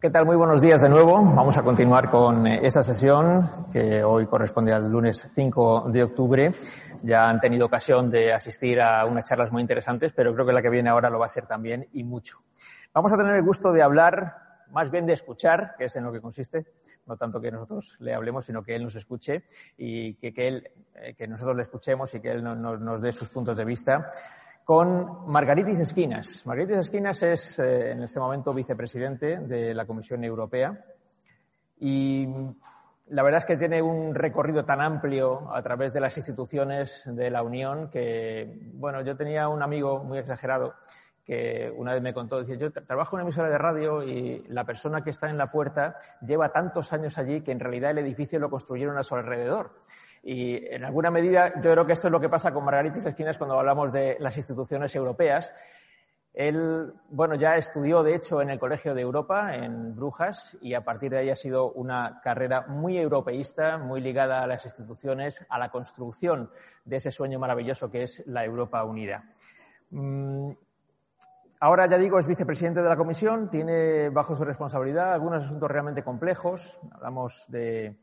¿Qué tal? Muy buenos días de nuevo. Vamos a continuar con eh, esta sesión que hoy corresponde al lunes 5 de octubre. Ya han tenido ocasión de asistir a unas charlas muy interesantes, pero creo que la que viene ahora lo va a ser también y mucho. Vamos a tener el gusto de hablar, más bien de escuchar, que es en lo que consiste, no tanto que nosotros le hablemos, sino que él nos escuche y que, él, eh, que nosotros le escuchemos y que él nos dé sus puntos de vista con Margaritis Esquinas. Margaritis Esquinas es eh, en este momento vicepresidente de la Comisión Europea y la verdad es que tiene un recorrido tan amplio a través de las instituciones de la Unión que, bueno, yo tenía un amigo muy exagerado que una vez me contó, decía, yo trabajo en una emisora de radio y la persona que está en la puerta lleva tantos años allí que en realidad el edificio lo construyeron a su alrededor. Y en alguna medida yo creo que esto es lo que pasa con Margaritis Esquinas cuando hablamos de las instituciones europeas. Él, bueno, ya estudió, de hecho, en el Colegio de Europa, en Brujas, y a partir de ahí ha sido una carrera muy europeísta, muy ligada a las instituciones, a la construcción de ese sueño maravilloso que es la Europa unida. Mm, ahora, ya digo, es vicepresidente de la Comisión, tiene bajo su responsabilidad algunos asuntos realmente complejos. Hablamos de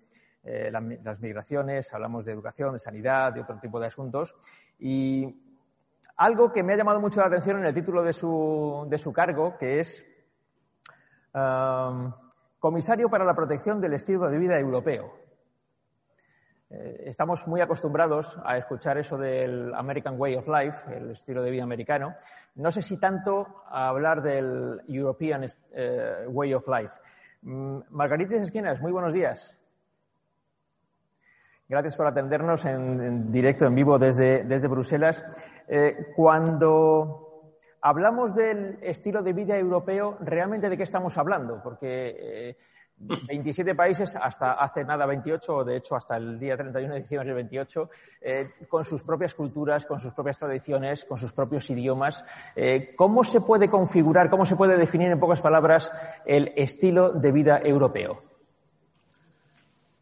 eh, las migraciones, hablamos de educación, de sanidad, de otro tipo de asuntos. Y algo que me ha llamado mucho la atención en el título de su, de su cargo, que es Comisario para la Protección del Estilo de Vida Europeo. Eh, estamos muy acostumbrados a escuchar eso del American Way of Life, el estilo de vida americano. No sé si tanto hablar del European eh, Way of Life. Mm, Margaritas Esquinas, muy buenos días. Gracias por atendernos en, directo, en vivo desde, desde Bruselas. Eh, cuando hablamos del estilo de vida europeo, ¿realmente de qué estamos hablando? Porque 27 eh, países, hasta hace nada 28, o de hecho hasta el día 31 de diciembre del 28, eh, con sus propias culturas, con sus propias tradiciones, con sus propios idiomas. ¿Cómo se puede configurar, cómo se puede definir en pocas palabras el estilo de vida europeo?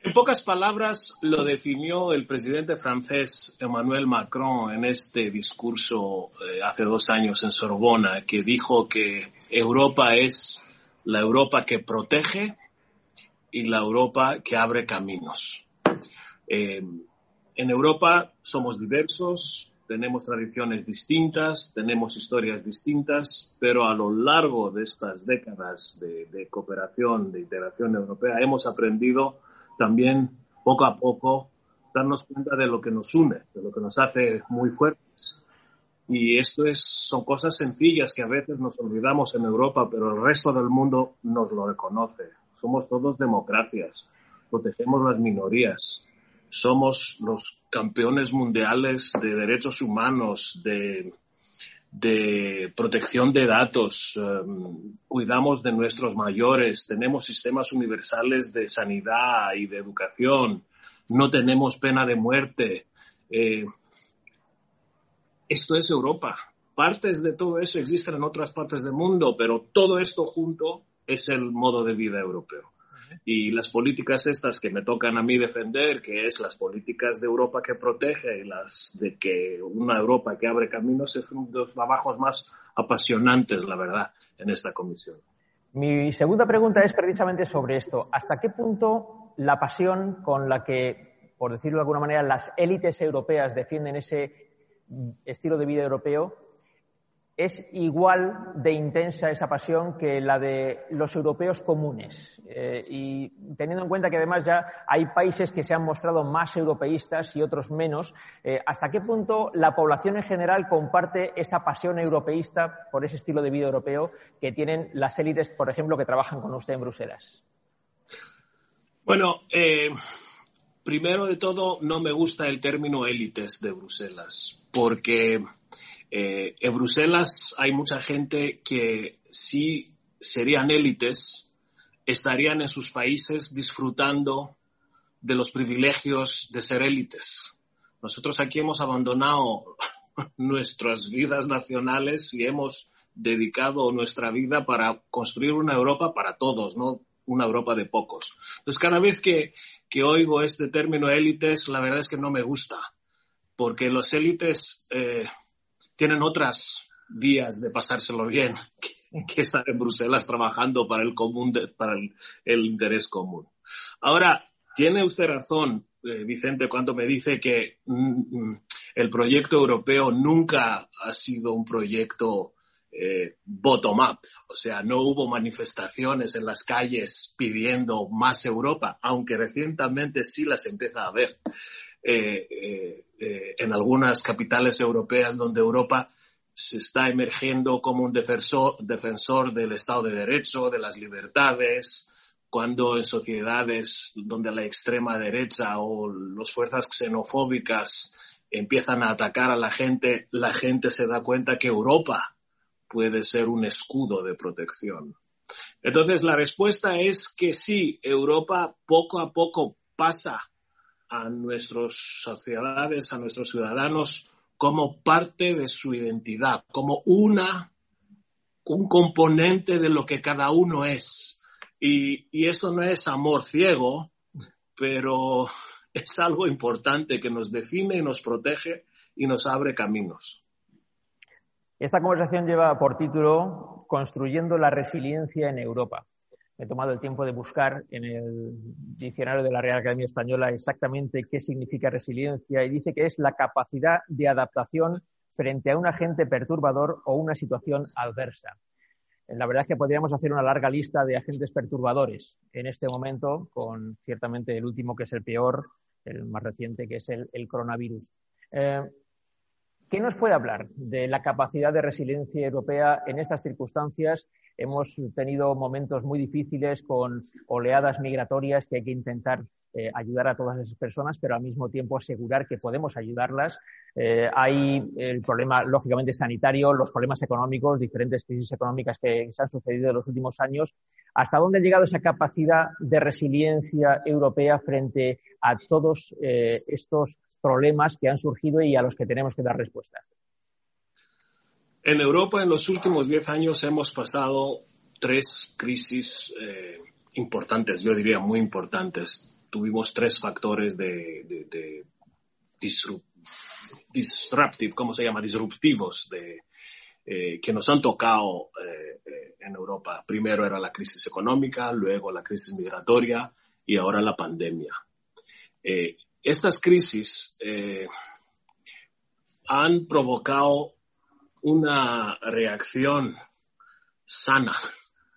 En pocas palabras lo definió el presidente francés Emmanuel Macron en este discurso eh, hace dos años en Sorbona, que dijo que Europa es la Europa que protege y la Europa que abre caminos. Eh, en Europa somos diversos, tenemos tradiciones distintas, tenemos historias distintas, pero a lo largo de estas décadas de, de cooperación, de integración europea, hemos aprendido también poco a poco darnos cuenta de lo que nos une, de lo que nos hace muy fuertes. Y esto es, son cosas sencillas que a veces nos olvidamos en Europa, pero el resto del mundo nos lo reconoce. Somos todos democracias, protegemos las minorías, somos los campeones mundiales de derechos humanos, de de protección de datos, em, cuidamos de nuestros mayores, tenemos sistemas universales de sanidad y de educación, no tenemos pena de muerte. Eh, esto es Europa. Partes de todo eso existen en otras partes del mundo, pero todo esto junto es el modo de vida europeo y las políticas estas que me tocan a mí defender, que es las políticas de Europa que protege y las de que una Europa que abre caminos, es uno de los trabajos más apasionantes, la verdad, en esta comisión. Mi segunda pregunta es precisamente sobre esto. ¿Hasta qué punto la pasión con la que, por decirlo de alguna manera, las élites europeas defienden ese estilo de vida europeo es igual de intensa esa pasión que la de los europeos comunes. Eh, y teniendo en cuenta que además ya hay países que se han mostrado más europeístas y otros menos, eh, ¿hasta qué punto la población en general comparte esa pasión europeísta por ese estilo de vida europeo que tienen las élites, por ejemplo, que trabajan con usted en Bruselas? Bueno, eh, primero de todo, no me gusta el término élites de Bruselas, porque eh, en Bruselas hay mucha gente que si serían élites, estarían en sus países disfrutando de los privilegios de ser élites. Nosotros aquí hemos abandonado nuestras vidas nacionales y hemos dedicado nuestra vida para construir una Europa para todos, no una Europa de pocos. Entonces, cada vez que, oigo este término élites, la verdad es que no me gusta, porque los élites eh, tienen otras vías de pasárselo bien que estar en Bruselas trabajando para el común, para el, interés común. Ahora, tiene usted razón, eh, Vicente, cuando me dice que mm, mm, el proyecto europeo nunca ha sido un proyecto eh, bottom-up, o sea, no hubo manifestaciones en las calles pidiendo más Europa, aunque recientemente sí las empieza a haber eh, en algunas capitales europeas donde Europa se está emergiendo como un defensor, defensor del Estado de Derecho, de las libertades, cuando en sociedades donde la extrema derecha o las fuerzas xenofóbicas empiezan a atacar a la gente, la gente se da cuenta que Europa puede ser un escudo de protección. Entonces, la respuesta es que sí, Europa poco a poco pasa a nuestras sociedades, a nuestros ciudadanos, como parte de su identidad, como una, un componente de lo que cada uno es. Y, y esto no es amor ciego, pero es algo importante que nos define y nos protege y nos abre caminos. Esta conversación lleva por título Construyendo la resiliencia en Europa he tomado el tiempo de buscar en el diccionario de la Real Academia Española exactamente qué significa resiliencia y dice que es la capacidad de adaptación frente a un agente perturbador o una situación adversa. La verdad es que podríamos hacer una larga lista de agentes perturbadores en este momento, con ciertamente el último que es el peor, el más reciente que es el, coronavirus. Eh, ¿Qué nos puede hablar de la capacidad de resiliencia europea en estas circunstancias Hemos tenido momentos muy difíciles con oleadas migratorias que hay que intentar eh, ayudar a todas esas personas, pero al mismo tiempo asegurar que podemos ayudarlas. Eh, hay el problema, lógicamente, sanitario, los problemas económicos, diferentes crisis económicas que se han sucedido en los últimos años. ¿Hasta dónde ha llegado esa capacidad de resiliencia europea frente a todos eh, estos problemas que han surgido y a los que tenemos que dar respuesta? En Europa en los últimos diez años hemos pasado tres crisis eh, importantes, yo diría muy importantes. Tuvimos tres factores de, disruptive, ¿cómo se llama? Disruptivos de, eh, que nos han tocado eh, en Europa. Primero era la crisis económica, luego la crisis migratoria y ahora la pandemia. estas crisis han provocado una reacción sana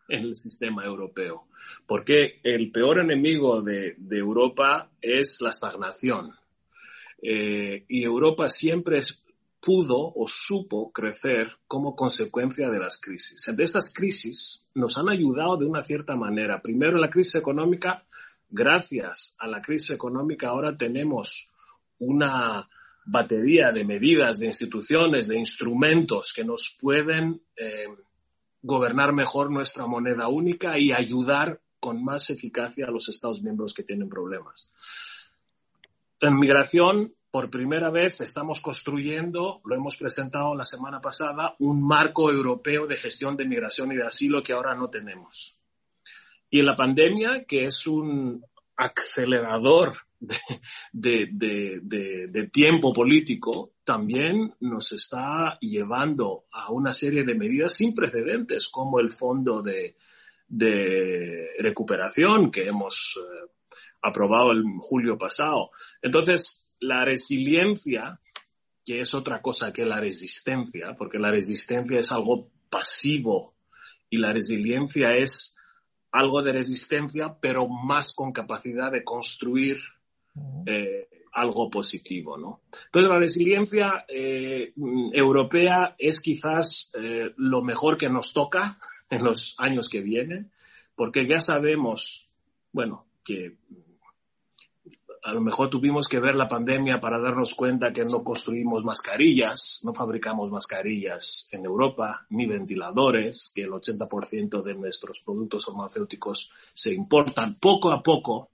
en el sistema europeo, porque el peor enemigo de, Europa es la estagnación. Eh, y Europa siempre pudo o supo crecer como consecuencia de las crisis. De estas crisis nos han ayudado de una cierta manera. Primero la crisis económica, gracias a la crisis económica ahora tenemos una batería de medidas, de instituciones, de instrumentos que nos pueden eh, gobernar mejor nuestra moneda única y ayudar con más eficacia a los Estados miembros que tienen problemas. En migración, por primera vez estamos construyendo, lo hemos presentado la semana pasada, un marco europeo de gestión de migración y de asilo que ahora no tenemos. Y en la pandemia, que es un acelerador de, tiempo político también nos está llevando a una serie de medidas sin precedentes, como el fondo de, recuperación que hemos eh, aprobado el julio pasado. Entonces, la resiliencia, que es otra cosa que la resistencia, porque la resistencia es algo pasivo y la resiliencia es algo de resistencia, pero más con capacidad de construir eh, algo positivo, ¿no? Entonces la resiliencia eh, europea es quizás eh, lo mejor que nos toca en los años que vienen, porque ya sabemos, bueno, que a lo mejor tuvimos que ver la pandemia para darnos cuenta que no construimos mascarillas, no fabricamos mascarillas en Europa, ni ventiladores, que el 80% de nuestros productos farmacéuticos se importan. Poco a poco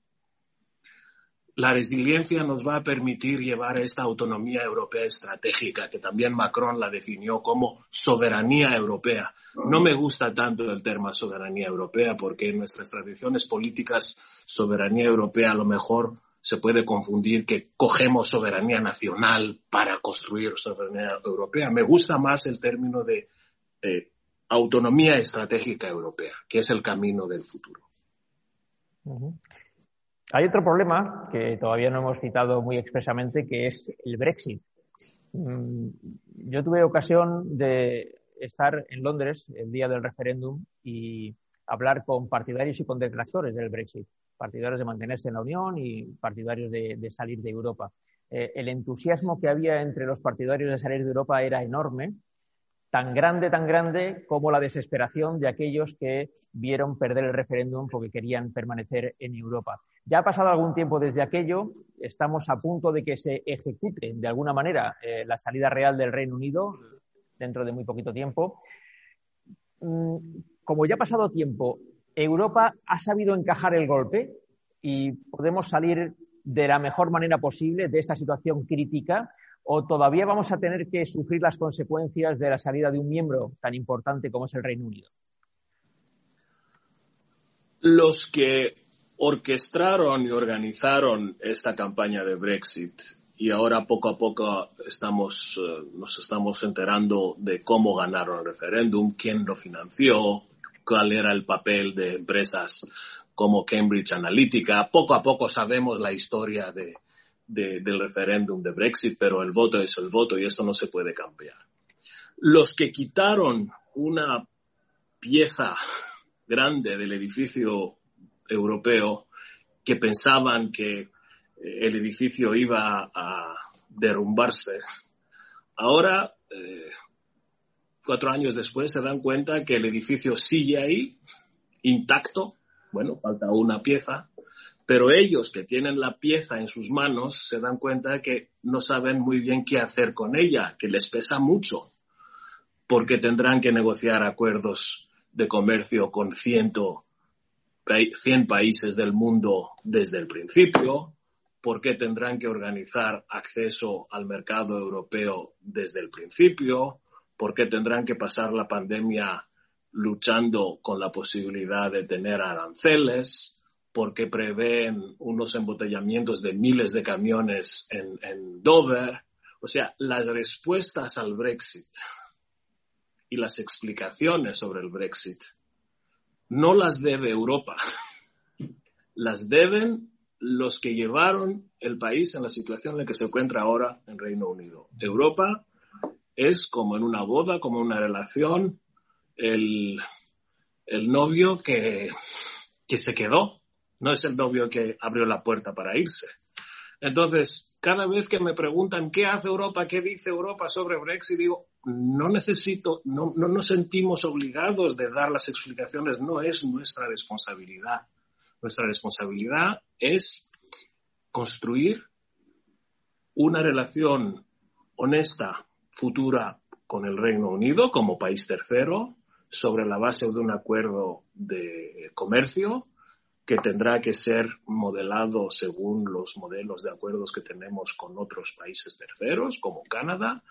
la resiliencia nos va a permitir llevar esta autonomía europea estratégica, que también Macron la definió como soberanía europea. No me gusta tanto el término soberanía europea porque en nuestras tradiciones políticas soberanía europea a lo mejor se puede confundir que cogemos soberanía nacional para construir soberanía europea. Me gusta más el término de eh, autonomía estratégica europea, que es el camino del futuro. Hay otro problema que todavía no hemos citado muy expresamente, que es el Brexit. Mm, yo tuve ocasión de estar en Londres el día del referéndum y hablar con partidarios y con detractores del Brexit, partidarios de mantenerse en la Unión y partidarios de, salir de Europa. Eh, el entusiasmo que había entre los partidarios de salir de Europa era enorme tan grande, tan grande como la desesperación de aquellos que vieron perder el referéndum porque querían permanecer en Europa. Ya ha pasado algún tiempo desde aquello, estamos a punto de que se ejecute de alguna manera eh, la salida real del Reino Unido dentro de muy poquito tiempo. Mm, como ya ha pasado tiempo, Europa ha sabido encajar el golpe y podemos salir de la mejor manera posible de esta situación crítica o todavía vamos a tener que sufrir las consecuencias de la salida de un miembro tan importante como es el Reino Unido? Los que orquestaron y organizaron esta campaña de Brexit y ahora poco a poco estamos, eh, nos estamos enterando de cómo ganaron el referéndum, quién lo financió, cuál era el papel de empresas como Cambridge Analytica. Poco a poco sabemos la historia de, del referéndum de Brexit, pero el voto es el voto y esto no se puede cambiar. Los que quitaron una pieza grande del edificio europeo que pensaban que eh, el edificio iba a derrumbarse, ahora, eh, cuatro años después, se dan cuenta que el edificio sigue ahí, intacto, bueno, falta una pieza, pero ellos que tienen la pieza en sus manos se dan cuenta que no saben muy bien qué hacer con ella, que les pesa mucho, porque tendrán que negociar acuerdos de comercio con 100 países del mundo desde el principio, porque tendrán que organizar acceso al mercado europeo desde el principio, porque tendrán que pasar la pandemia luchando con la posibilidad de tener aranceles, porque prevén unos embotellamientos de miles de camiones en, Dover. O sea, las respuestas al Brexit y las explicaciones sobre el Brexit no las debe Europa, las deben los que llevaron el país en la situación en la que se encuentra ahora en Reino Unido. Europa es como en una boda, como en una relación, el, el novio que, que se quedó no es el novio que abrió la puerta para irse. Entonces, cada vez que me preguntan qué hace Europa, qué dice Europa sobre Brexit, digo, no necesito, no, no nos sentimos obligados de dar las explicaciones, no es nuestra responsabilidad. Nuestra responsabilidad es construir una relación honesta, futura con el Reino Unido como país tercero, sobre la base de un acuerdo de comercio que tendrá que ser modelado según los modelos de acuerdos que tenemos con otros países terceros, como Canadá,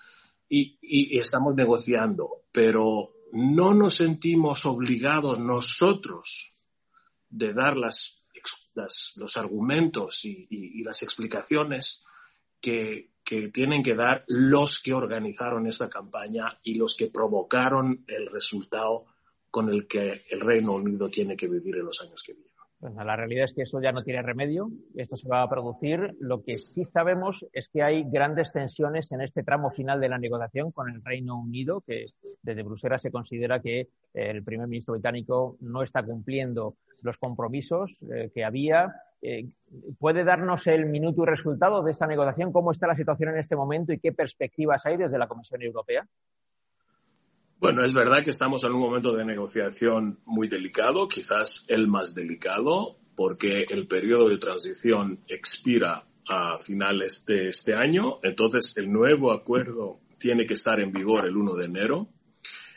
y, estamos negociando, pero no nos sentimos obligados nosotros de dar las, los argumentos y, las explicaciones que, que tienen que dar los que organizaron esta campaña y los que provocaron el resultado con el que el Reino Unido tiene que vivir en los años que vienen. Bueno, la realidad es que eso ya no tiene remedio, esto se va a producir. Lo que sí sabemos es que hay grandes tensiones en este tramo final de la negociación con el Reino Unido, que desde Bruselas se considera que el primer ministro británico no está cumpliendo los compromisos eh, que había. Eh, ¿Puede darnos el minuto y resultado de esta negociación? ¿Cómo está la situación en este momento y qué perspectivas hay desde la Comisión Europea? Bueno, es verdad que estamos en un momento de negociación muy delicado, quizás el más delicado, porque el periodo de transición expira a finales de este año, entonces el nuevo acuerdo tiene que estar en vigor el 1 de enero.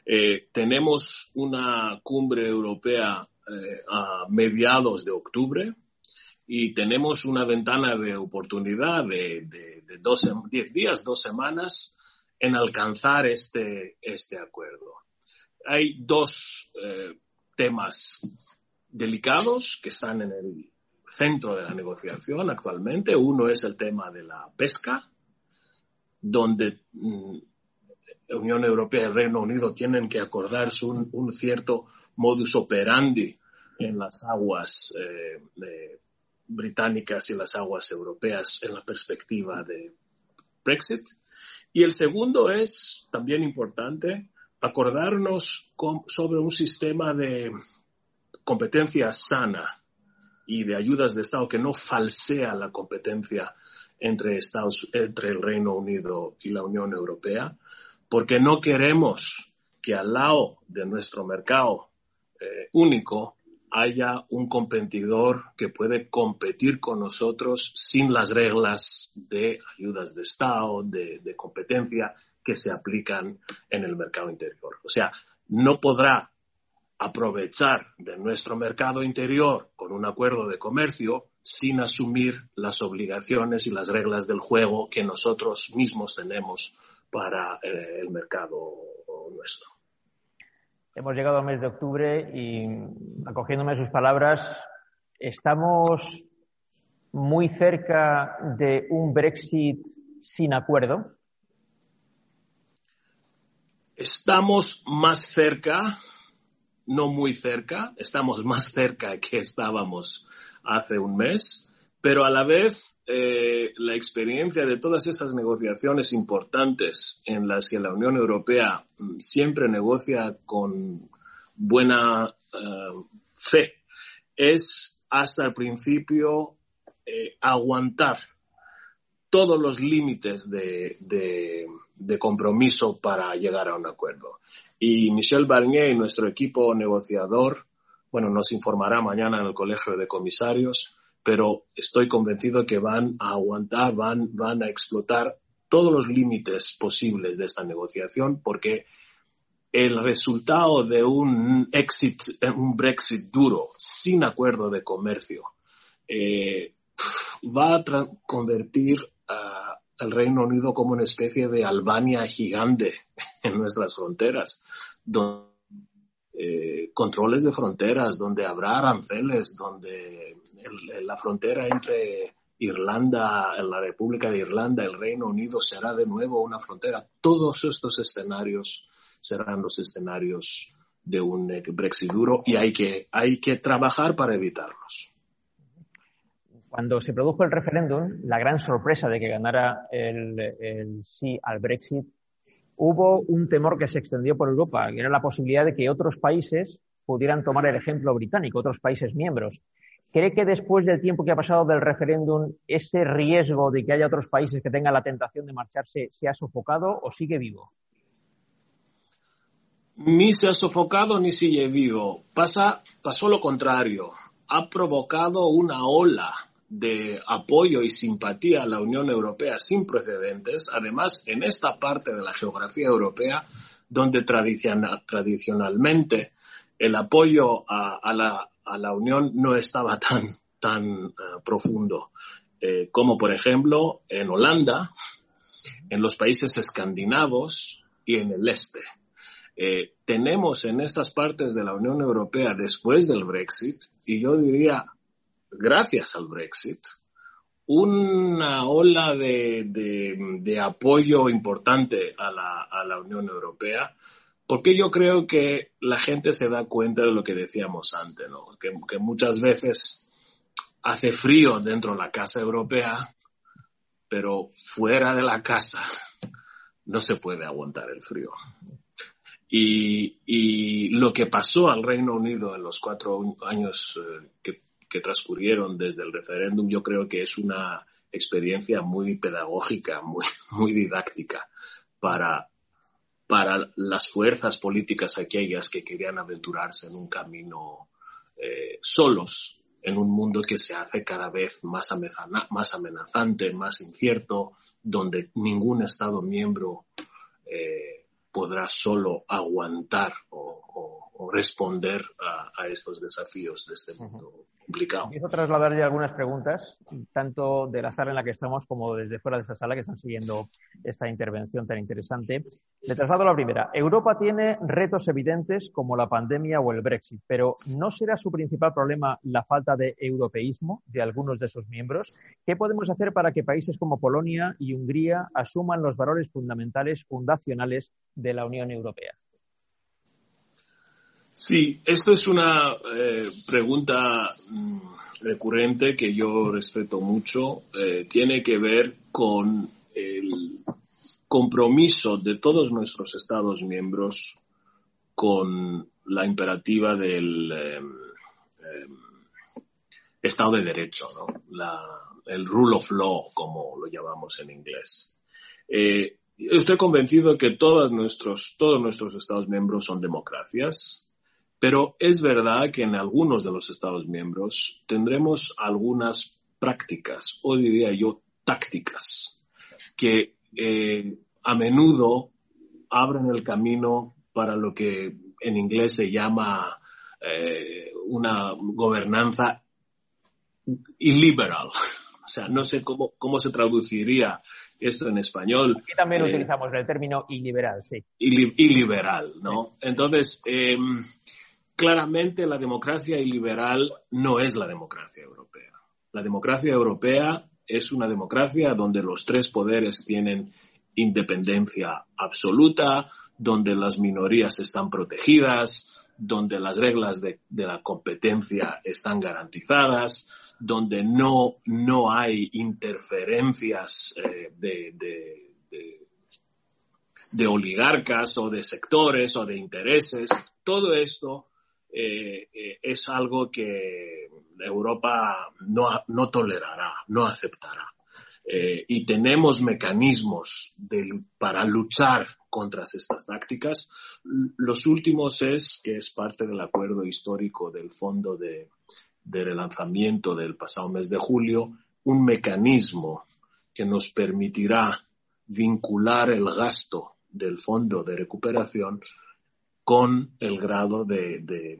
Eh, tenemos una cumbre europea eh, a mediados de octubre y tenemos una ventana de oportunidad de, de, de 10 días, dos semanas, en alcanzar este, este acuerdo. Hay dos eh, temas delicados que están en el centro de la negociación actualmente. Uno es el tema de la pesca, donde mm, Unión Europea y el Reino Unido tienen que acordarse un, cierto modus operandi en las aguas eh, británicas y las aguas europeas en la perspectiva de Brexit. Y el segundo es, también importante, acordarnos sobre un sistema de competencia sana y de ayudas de Estado que no falsea la competencia entre, Estados, entre el Reino Unido y la Unión Europea, porque no queremos que al lado de nuestro mercado eh, único haya un competidor que puede competir con nosotros sin las reglas de ayudas de Estado, de, competencia que se aplican en el mercado interior. O sea, no podrá aprovechar de nuestro mercado interior con un acuerdo de comercio sin asumir las obligaciones y las reglas del juego que nosotros mismos tenemos para eh, el mercado nuestro. Hemos llegado al mes de octubre y, acogiéndome sus palabras, estamos muy cerca de un Brexit sin acuerdo. Estamos más cerca, no muy cerca, estamos más cerca que estábamos hace un mes, pero a la vez eh, la experiencia de todas esas negociaciones importantes en las que la Unión Europea mm, siempre negocia con buena eh, fe es hasta el principio eh, aguantar todos los límites de, de compromiso para llegar a un acuerdo. Y Michel Barnier y nuestro equipo negociador, bueno, nos informará mañana en el Colegio de Comisarios, pero estoy convencido que van a aguantar, van, van a explotar todos los límites posibles de esta negociación porque el resultado de un exit, un Brexit duro, sin acuerdo de comercio, eh, va a convertir al Reino Unido como una especie de Albania gigante en nuestras fronteras, donde eh, controles de fronteras, donde habrá aranceles, donde la frontera entre Irlanda, la República de Irlanda, el Reino Unido será de nuevo una frontera. Todos estos escenarios serán los escenarios de un Brexit duro y hay que, hay que trabajar para evitarlos. Cuando se produjo el referéndum, la gran sorpresa de que ganara el, el sí al Brexit hubo un temor que se extendió por Europa, que era la posibilidad de que otros países pudieran tomar el ejemplo británico, otros países miembros. ¿Cree que después del tiempo que ha pasado del referéndum, ese riesgo de que haya otros países que tengan la tentación de marcharse se ha sofocado o sigue vivo? Ni se ha sofocado ni sigue vivo. Pasa, pasó lo contrario. Ha provocado una ola de apoyo y simpatía a la Unión Europea sin precedentes, además en esta parte de la geografía europea donde tradicionalmente el apoyo a, la, Unión no estaba tan, tan eh, profundo, eh, como por ejemplo en Holanda, en los países escandinavos y en el este. Eh, tenemos en estas partes de la Unión Europea después del Brexit, y yo diría gracias al Brexit, una ola de, apoyo importante a la, Unión Europea, porque yo creo que la gente se da cuenta de lo que decíamos antes, que, muchas veces hace frío dentro de la casa europea, pero fuera de la casa no se puede aguantar el frío. Y, y, lo que pasó al Reino Unido en los cuatro años eh, que transcurrieron desde el referéndum, yo creo que es una experiencia muy pedagógica, muy didáctica para, para las fuerzas políticas aquellas que querían aventurarse en un camino eh, solos en un mundo que se hace cada vez más, más amenazante, más incierto, donde ningún Estado miembro eh, podrá solo aguantar o, responder a, estos desafíos de este mundo complicado. A trasladar ya algunas preguntas, tanto de la sala en la que estamos como desde fuera de esta sala que están siguiendo esta intervención tan interesante. Le traslado la primera. Europa tiene retos evidentes como la pandemia o el Brexit, pero ¿no será su principal problema la falta de europeísmo de algunos de sus miembros? ¿Qué podemos hacer para que países como Polonia y Hungría asuman los valores fundamentales fundacionales de la Unión Europea? Sí, esto es una eh, pregunta mm, recurrente que yo respeto mucho. Eh, tiene que ver con el compromiso de todos nuestros Estados miembros con la imperativa del em, em, Estado de Derecho, ¿no? el rule of law, como lo llamamos en inglés. Eh, estoy convencido que todos nuestros, todos nuestros Estados miembros son democracias pero es verdad que en algunos de los Estados miembros tendremos algunas prácticas, o diría yo tácticas, que eh, a menudo abren el camino para lo que en inglés se llama eh, una gobernanza illiberal. O sea, no sé cómo, cómo se traduciría esto en español. Aquí también eh, utilizamos el término iliberal, sí. Iliberal, ¿no? Entonces, em, claramente la democracia iliberal no es la democracia europea. La democracia europea es una democracia donde los tres poderes tienen independencia absoluta, donde las minorías están protegidas, donde las reglas de, la competencia están garantizadas, donde no, no hay interferencias eh, de, de oligarcas o de sectores o de intereses. Todo esto eh, eh, es algo que Europa no, no tolerará, no aceptará. Eh, y tenemos mecanismos para luchar contra estas tácticas. Los últimos es que es parte del acuerdo histórico del Fondo de, de Relanzamiento del pasado mes de julio, un mecanismo que nos permitirá vincular el gasto del Fondo de Recuperación con el grado de,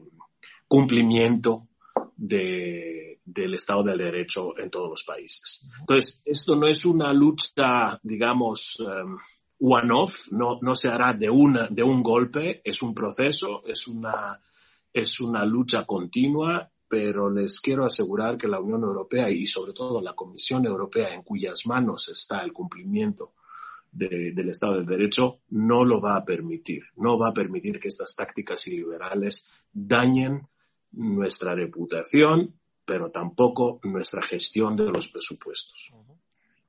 cumplimiento del Estado del Derecho en todos los países. Entonces, esto no es una lucha, digamos, um, one-off, no, no se hará de, una, de un golpe, es un proceso, es una, es una lucha continua, pero les quiero asegurar que la Unión Europea y sobre todo la Comisión Europea, en cuyas manos está el cumplimiento del Estado de Derecho no lo va a permitir. No va a permitir que estas tácticas iliberales dañen nuestra reputación, pero tampoco nuestra gestión de los presupuestos.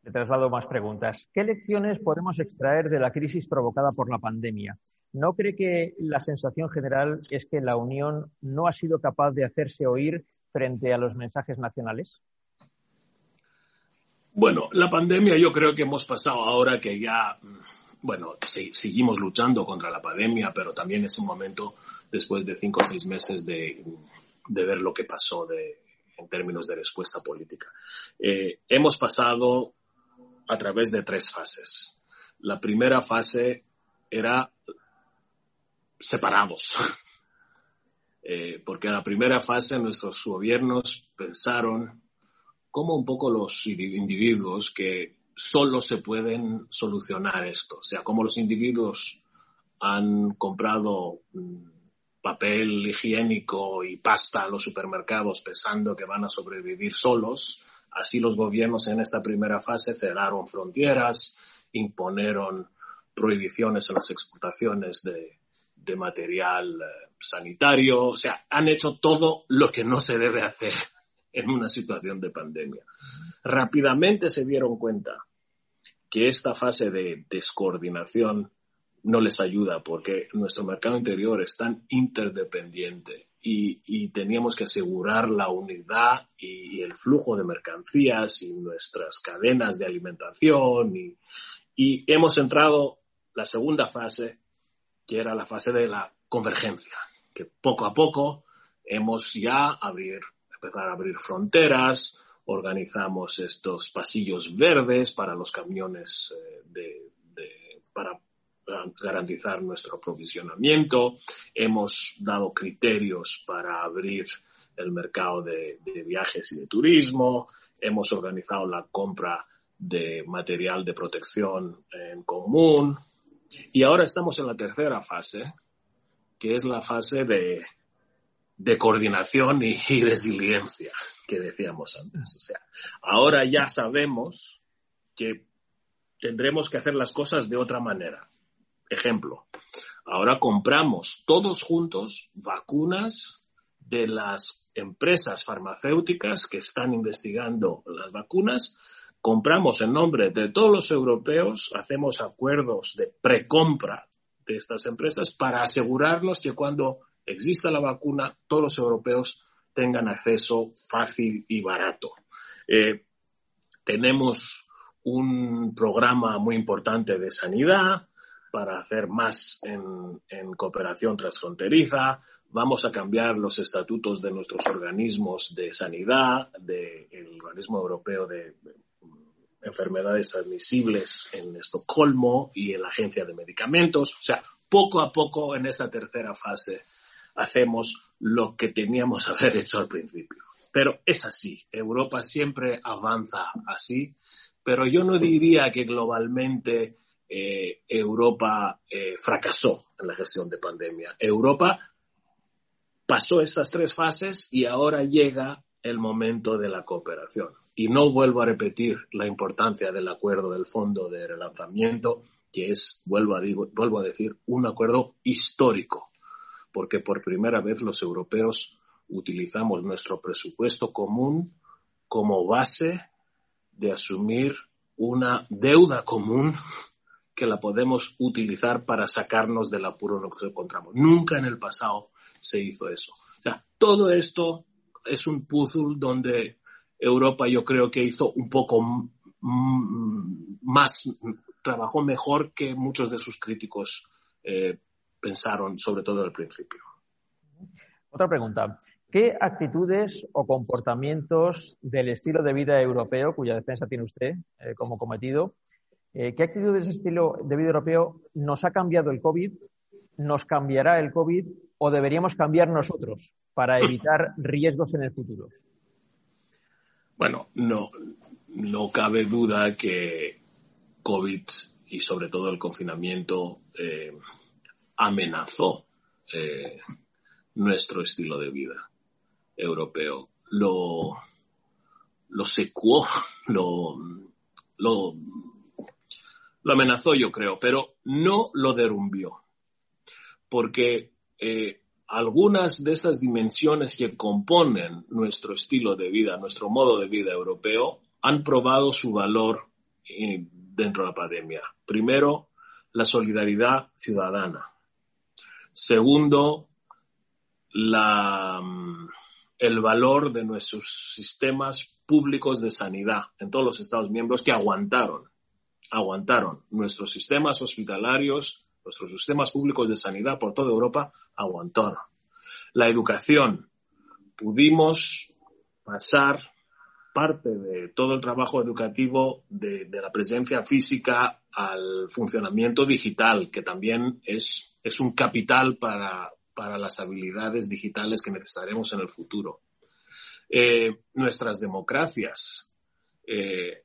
Le traslado más preguntas. ¿Qué lecciones podemos extraer de la crisis provocada por la pandemia? ¿No cree que la sensación general es que la Unión no ha sido capaz de hacerse oír frente a los mensajes nacionales? Bueno, la pandemia yo creo que hemos pasado ahora que ya, bueno, seguimos luchando contra la pandemia, pero también es un momento después de cinco o seis meses de, ver lo que pasó de, en términos de respuesta política. Eh, hemos pasado a través de tres fases. La primera fase era separados, eh, porque en la primera fase nuestros gobiernos pensaron como un poco los individuos que solo se pueden solucionar esto. O sea, como los individuos han comprado mm, papel higiénico y pasta a los supermercados pensando que van a sobrevivir solos, así los gobiernos en esta primera fase cerraron fronteras, imponieron prohibiciones en las exportaciones de, de material eh, sanitario, o sea, han hecho todo lo que no se debe hacer en una situación de pandemia. Rápidamente se dieron cuenta que esta fase de descoordinación no les ayuda porque nuestro mercado interior es tan interdependiente y, teníamos que asegurar la unidad y, el flujo de mercancías y nuestras cadenas de alimentación y, y hemos entrado la segunda fase que era la fase de la convergencia que poco a poco hemos ya abrir empezar a abrir fronteras, organizamos estos pasillos verdes para los camiones eh, de, para garantizar nuestro aprovisionamiento, hemos dado criterios para abrir el mercado de, de viajes y de turismo, hemos organizado la compra de material de protección en común. Y ahora estamos en la tercera fase, que es la fase de, de coordinación y, resiliencia que decíamos antes. O sea, ahora ya sabemos que tendremos que hacer las cosas de otra manera. Ejemplo, ahora compramos todos juntos vacunas de las empresas farmacéuticas que están investigando las vacunas, compramos en nombre de todos los europeos, hacemos acuerdos de precompra de estas empresas para asegurarnos que cuando exista la vacuna, todos los europeos tengan acceso fácil y barato. Eh, tenemos un programa muy importante de sanidad para hacer más en, en cooperación transfronteriza, vamos a cambiar los estatutos de nuestros organismos de sanidad, del organismo europeo de enfermedades transmisibles en Estocolmo y en la agencia de medicamentos. O sea, poco a poco en esta tercera fase hacemos lo que teníamos que haber hecho al principio. Pero es así, Europa siempre avanza así, pero yo no diría que globalmente eh, Europa eh, fracasó en la gestión de pandemia. Europa pasó estas tres fases y ahora llega el momento de la cooperación. Y no vuelvo a repetir la importancia del acuerdo del Fondo de Relanzamiento, que es, vuelvo a, digo, vuelvo a decir, un acuerdo histórico, porque por primera vez los europeos utilizamos nuestro presupuesto común como base de asumir una deuda común que la podemos utilizar para sacarnos del apuro en el que nos encontramos. Nunca en el pasado se hizo eso. O sea, todo esto es un puzzle donde Europa yo creo que hizo un poco más, trabajó mejor que muchos de sus críticos eh, pensaron, sobre todo al principio. Otra pregunta. ¿Qué actitudes o comportamientos del estilo de vida europeo, cuya defensa tiene usted eh, como cometido, eh, qué actitudes de ese estilo de vida europeo nos ha cambiado el COVID, nos cambiará el COVID o deberíamos cambiar nosotros para evitar riesgos en el futuro? Bueno, no, no cabe duda que COVID y sobre todo el confinamiento eh, amenazó eh, nuestro estilo de vida europeo. Lo, lo secuó, lo, lo, lo amenazó yo creo, pero no lo derrumbió. Porque eh, algunas de estas dimensiones que componen nuestro estilo de vida, nuestro modo de vida europeo, han probado su valor eh, dentro de la pandemia. Primero, la solidaridad ciudadana. Segundo, la, mm, el valor de nuestros sistemas públicos de sanidad en todos los Estados miembros que aguantaron, aguantaron nuestros sistemas hospitalarios nuestros sistemas públicos de sanidad por toda Europa aguantaron. La educación. Pudimos pasar parte de todo el trabajo educativo de, la presencia física al funcionamiento digital, que también es, es un capital para, para, las habilidades digitales que necesitaremos en el futuro. Eh, nuestras democracias. Eh,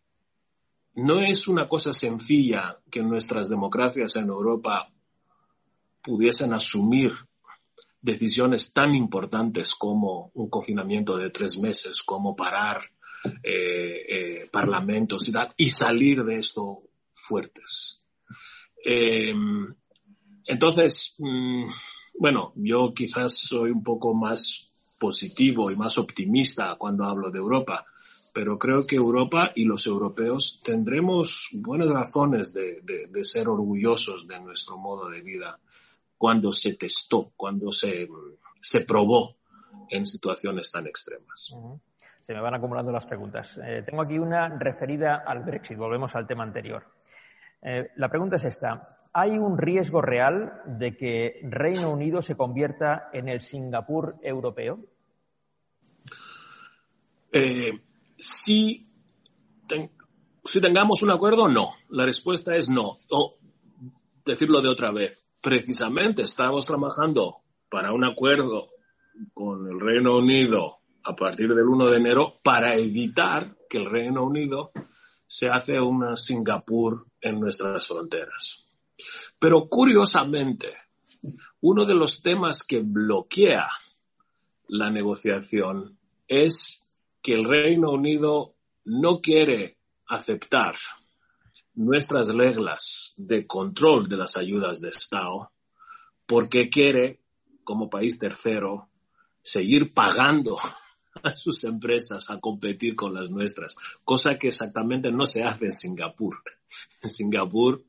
no es una cosa sencilla que nuestras democracias en Europa pudiesen asumir decisiones tan importantes como un confinamiento de tres meses, como parar eh, eh, parlamentos y, salir de esto fuertes. Eh, entonces, mmm, bueno, yo quizás soy un poco más positivo y más optimista cuando hablo de Europa, pero creo que Europa y los europeos tendremos buenas razones de, ser orgullosos de nuestro modo de vida cuando se testó, cuando se, se probó en situaciones tan extremas. Se me van acumulando las preguntas. Eh, tengo aquí una referida al Brexit. Volvemos al tema anterior. Eh, la pregunta es esta. ¿Hay un riesgo real de que Reino Unido se convierta en el Singapur europeo? Eh, si, si tengamos un acuerdo, no. La respuesta es no. O decirlo de otra vez precisamente estamos trabajando para un acuerdo con el Reino Unido a partir del 1 de enero para evitar que el Reino Unido se hace una Singapur en nuestras fronteras. Pero curiosamente, uno de los temas que bloquea la negociación es que el Reino Unido no quiere aceptar nuestras reglas de control de las ayudas de Estado porque quiere, como país tercero, seguir pagando a sus empresas a competir con las nuestras, cosa que exactamente no se hace en Singapur. En Singapur,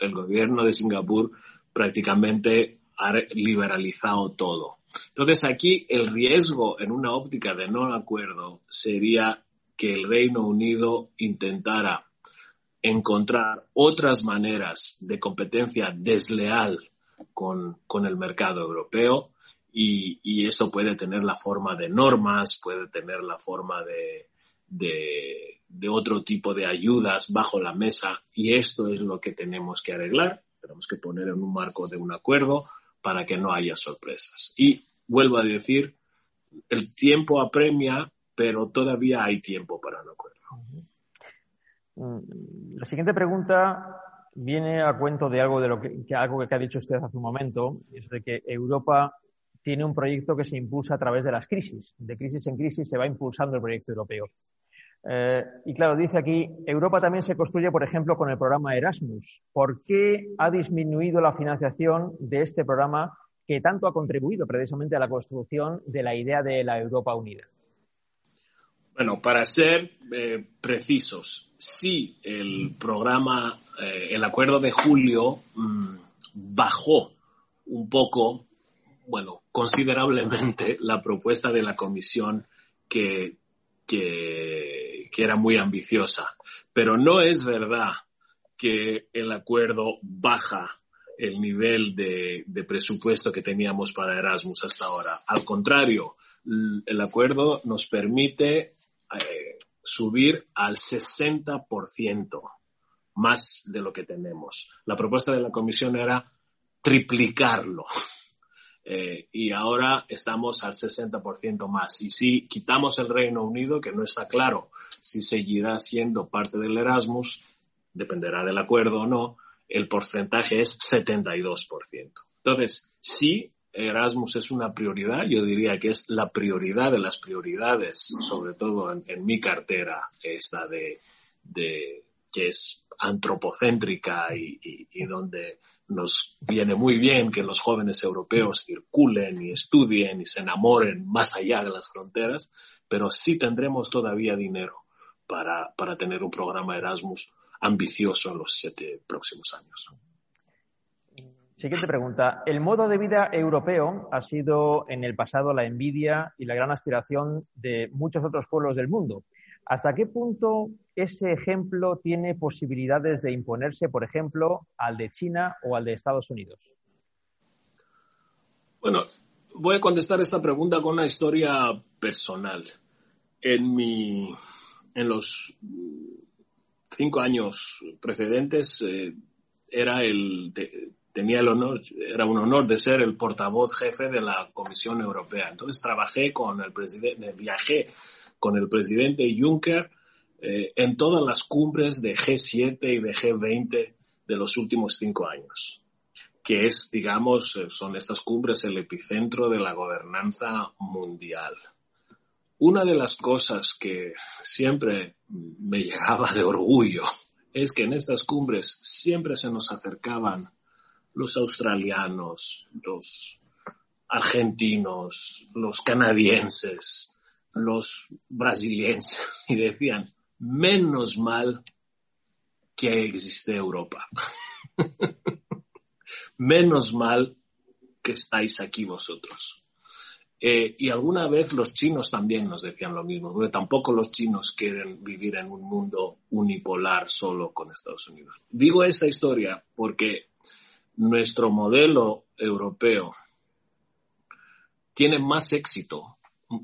el gobierno de Singapur prácticamente ha liberalizado todo. Entonces aquí el riesgo en una óptica de no acuerdo sería que el Reino Unido intentara encontrar otras maneras de competencia desleal con, con el mercado europeo y, y, esto puede tener la forma de normas, puede tener la forma de, de, de otro tipo de ayudas bajo la mesa y esto es lo que tenemos que arreglar. Tenemos que poner en un marco de un acuerdo para que no haya sorpresas. Y vuelvo a decir, el tiempo apremia, pero todavía hay tiempo para un acuerdo. Mm, la siguiente pregunta viene a cuento de algo de lo que, algo que ha dicho usted hace un momento, es de que Europa tiene un proyecto que se impulsa a través de las crisis. De crisis en crisis se va impulsando el proyecto europeo. Eh, y claro, dice aquí, Europa también se construye, por ejemplo, con el programa Erasmus. ¿Por qué ha disminuido la financiación de este programa que tanto ha contribuido precisamente a la construcción de la idea de la Europa unida? Bueno, para ser eh, precisos, sí, el programa, eh, el acuerdo de julio mm, bajó un poco, bueno, considerablemente la propuesta de la Comisión que, que que era muy ambiciosa. Pero no es verdad que el acuerdo baja el nivel de, presupuesto que teníamos para Erasmus hasta ahora. Al contrario, el acuerdo nos permite eh, subir al 60% más de lo que tenemos. La propuesta de la Comisión era triplicarlo. Eh, y ahora estamos al 60% más. Y si quitamos el Reino Unido, que no está claro si seguirá siendo parte del Erasmus, dependerá del acuerdo o no, el porcentaje es 72%. Entonces, si Erasmus es una prioridad, yo diría que es la prioridad de las prioridades, sobre todo en, mi cartera, esta de, de, que es antropocéntrica y, y donde nos viene muy bien que los jóvenes europeos circulen y estudien y se enamoren más allá de las fronteras, pero sí tendremos todavía dinero para, para tener un programa Erasmus ambicioso en los siete próximos años. Siguiente pregunta. El modo de vida europeo ha sido en el pasado la envidia y la gran aspiración de muchos otros pueblos del mundo. ¿Hasta qué punto ese ejemplo tiene posibilidades de imponerse, por ejemplo, al de China o al de Estados Unidos? Bueno, voy a contestar esta pregunta con una historia personal. En mi en los cinco años precedentes eh, era el tenía el honor era un honor de ser el portavoz jefe de la Comisión Europea entonces trabajé con el presidente viajé con el presidente Juncker eh, en todas las cumbres de G7 y de G20 de los últimos cinco años que es digamos eh, son estas cumbres el epicentro de la gobernanza mundial. Una de las cosas que siempre me llegaba de orgullo es que en estas cumbres siempre se nos acercaban los australianos, los argentinos, los canadienses, los brasilienses y decían, menos mal que existe Europa. menos mal que estáis aquí vosotros. Eh, y alguna vez los chinos también nos decían lo mismo, tampoco los chinos quieren vivir en un mundo unipolar solo con Estados Unidos. Digo esta historia porque nuestro modelo europeo tiene más éxito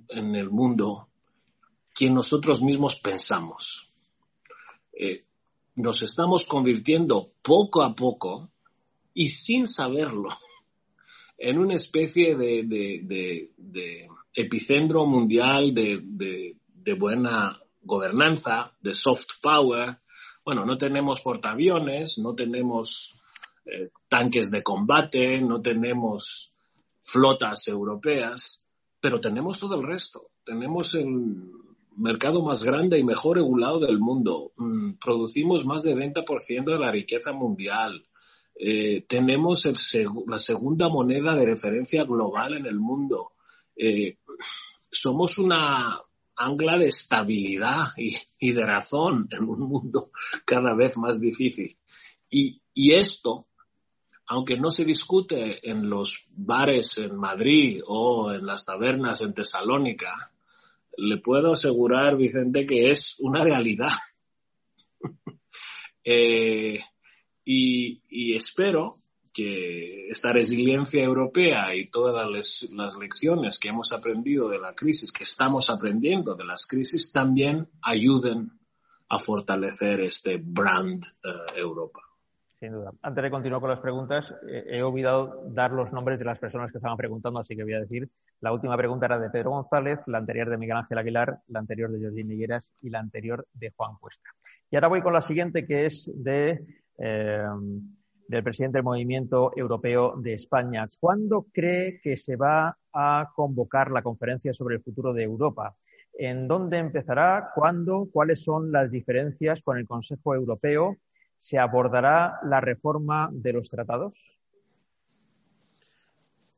en el mundo que nosotros mismos pensamos. Eh, nos estamos convirtiendo poco a poco y sin saberlo en una especie de, epicentro mundial de, buena gobernanza, de soft power. Bueno, no tenemos portaaviones, no tenemos eh, tanques de combate, no tenemos flotas europeas, pero tenemos todo el resto. Tenemos el mercado más grande y mejor regulado del mundo. Mm, producimos más de 20% de la riqueza mundial. Eh, tenemos la segunda moneda de referencia global en el mundo. Eh, somos una ancla de estabilidad y, de razón en un mundo cada vez más difícil. Y esto, aunque no se discute en los bares en Madrid o en las tabernas en Tesalónica, le puedo asegurar, Vicente, que es una realidad. eh, y, espero que esta resiliencia europea y todas las, lecciones que hemos aprendido de la crisis, que estamos aprendiendo de las crisis, también ayuden a fortalecer este brand eh, Europa. Sin duda. Antes de continuar con las preguntas, eh, he olvidado dar los nombres de las personas que estaban preguntando, así que voy a decir, la última pregunta era de Pedro González, la anterior de Miguel Ángel Aguilar, la anterior de José Higueras y la anterior de Juan Cuesta. Y ahora voy con la siguiente, que es de eh, del presidente del Movimiento Europeo de España. ¿Cuándo cree que se va a convocar la conferencia sobre el futuro de Europa? ¿En dónde empezará? ¿Cuándo? ¿Cuáles son las diferencias con el Consejo Europeo? ¿Se abordará la reforma de los tratados?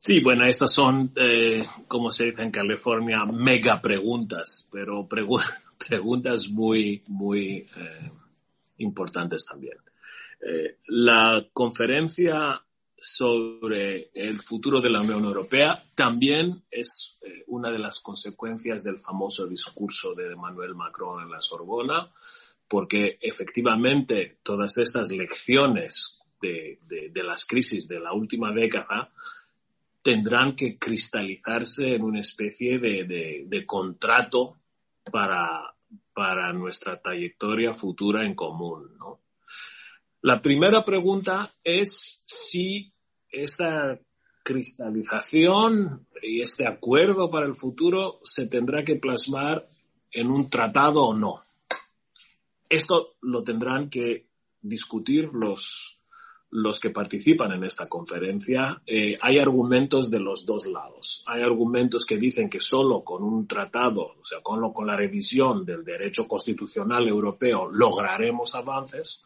Sí, bueno, estas son, eh, como se dice en California, mega preguntas, pero preguntas muy, muy eh, importantes también. Eh, la conferencia sobre el futuro de la Unión Europea también es una de las consecuencias del famoso discurso de Emmanuel Macron en la Sorbona, porque efectivamente todas estas lecciones de, las crisis de la última década tendrán que cristalizarse en una especie de, contrato para, nuestra trayectoria futura en común. La primera pregunta es si esta cristalización y este acuerdo para el futuro se tendrá que plasmar en un tratado o no. Esto lo tendrán que discutir los, los que participan en esta conferencia. Eh, hay argumentos de los dos lados. Hay argumentos que dicen que solo con un tratado, o sea, con, con la revisión del derecho constitucional europeo, lograremos avances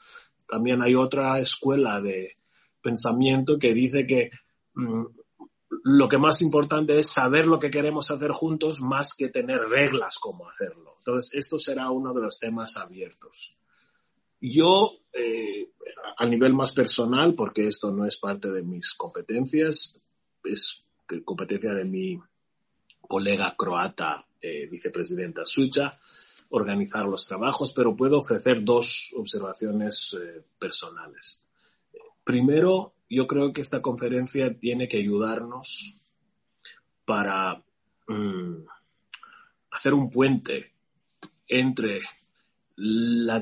también hay otra escuela de pensamiento que dice que mm, lo que más importante es saber lo que queremos hacer juntos más que tener reglas como hacerlo. Entonces, esto será uno de los temas abiertos. Yo, eh, a nivel más personal, porque esto no es parte de mis competencias, es competencia de mi colega croata, eh, vicepresidenta Sucha, organizar los trabajos, pero puedo ofrecer dos observaciones eh, personales. Primero, yo creo que esta conferencia tiene que ayudarnos para mm, hacer un puente entre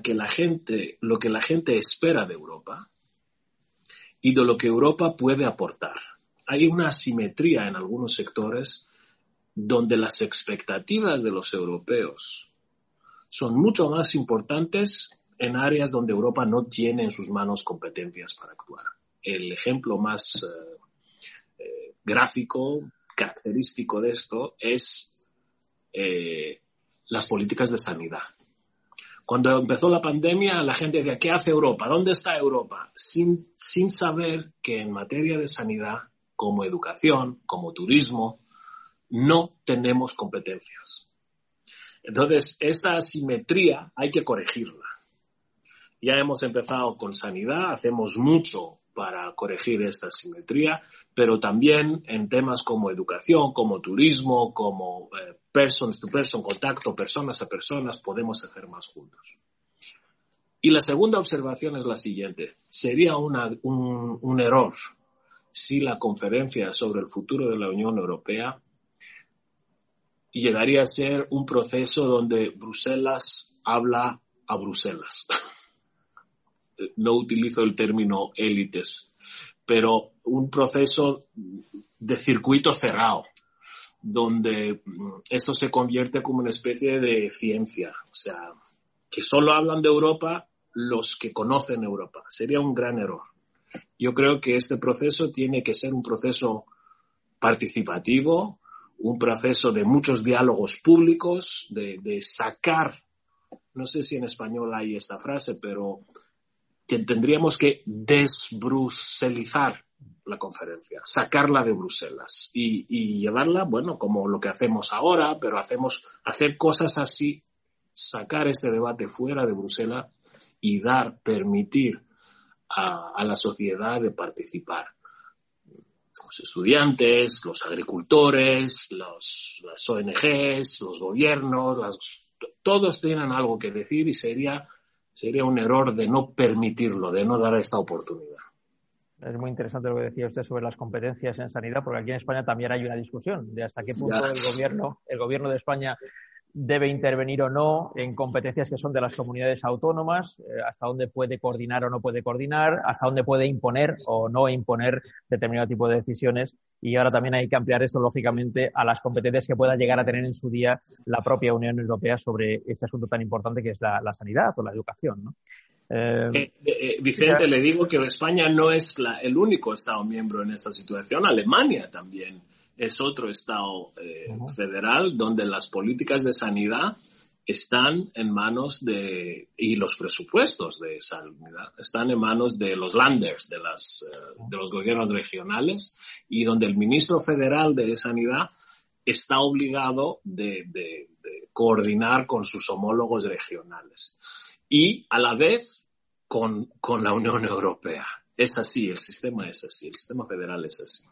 que la gente, lo que la gente espera de Europa y de lo que Europa puede aportar. Hay una asimetría en algunos sectores donde las expectativas de los europeos son mucho más importantes en áreas donde Europa no tiene en sus manos competencias para actuar. El ejemplo más eh, eh, gráfico, característico de esto es eh, las políticas de sanidad. Cuando empezó la pandemia, la gente decía, ¿qué hace Europa? ¿Dónde está Europa? Sin, sin saber que en materia de sanidad, como educación, como turismo, no tenemos competencias. Entonces, esta asimetría hay que corregirla. Ya hemos empezado con sanidad, hacemos mucho para corregir esta asimetría, pero también en temas como educación, como turismo, como eh, persons to person, contacto personas a personas, podemos hacer más juntos. Y la segunda observación es la siguiente. Sería un error si la conferencia sobre el futuro de la Unión Europea llegaría a ser un proceso donde Bruselas habla a Bruselas. no utilizo el término élites, pero un proceso de circuito cerrado, donde mm, esto se convierte como una especie de ciencia, o sea, que solo hablan de Europa los que conocen Europa. Sería un gran error. Yo creo que este proceso tiene que ser un proceso participativo, un proceso de muchos diálogos públicos, de, sacar, no sé si en español hay esta frase, pero tendríamos que desbruselizar la conferencia, sacarla de Bruselas y, llevarla, bueno, como lo que hacemos ahora, pero hacemos, hacer cosas así, sacar este debate fuera de Bruselas y dar, permitir a, la sociedad de participar. Los estudiantes, los agricultores, los, las ONGs, los gobiernos, todos tienen algo que decir y sería, sería un error de no permitirlo, de no dar esta oportunidad. Es muy interesante lo que decía usted sobre las competencias en sanidad, porque aquí en España también hay una discusión de hasta qué punto el gobierno, el gobierno de España debe intervenir o no en competencias que son de las comunidades autónomas, eh, hasta dónde puede coordinar o no puede coordinar, hasta dónde puede imponer o no imponer determinado tipo de decisiones. Y ahora también hay que ampliar esto, lógicamente, a las competencias que pueda llegar a tener en su día la propia Unión Europea sobre este asunto tan importante que es la, sanidad o la educación. ¿no? Eh, eh, Vicente, le digo que España no es el único Estado miembro en esta situación, Alemania también es otro Estado eh, federal donde las políticas de sanidad están en manos de, y los presupuestos de sanidad están en manos de los landers, de, las, eh, de los gobiernos regionales, y donde el ministro federal de sanidad está obligado de, de, de coordinar con sus homólogos regionales. Y a la vez con, con, la Unión Europea. Es así, el sistema es así, el sistema federal es así.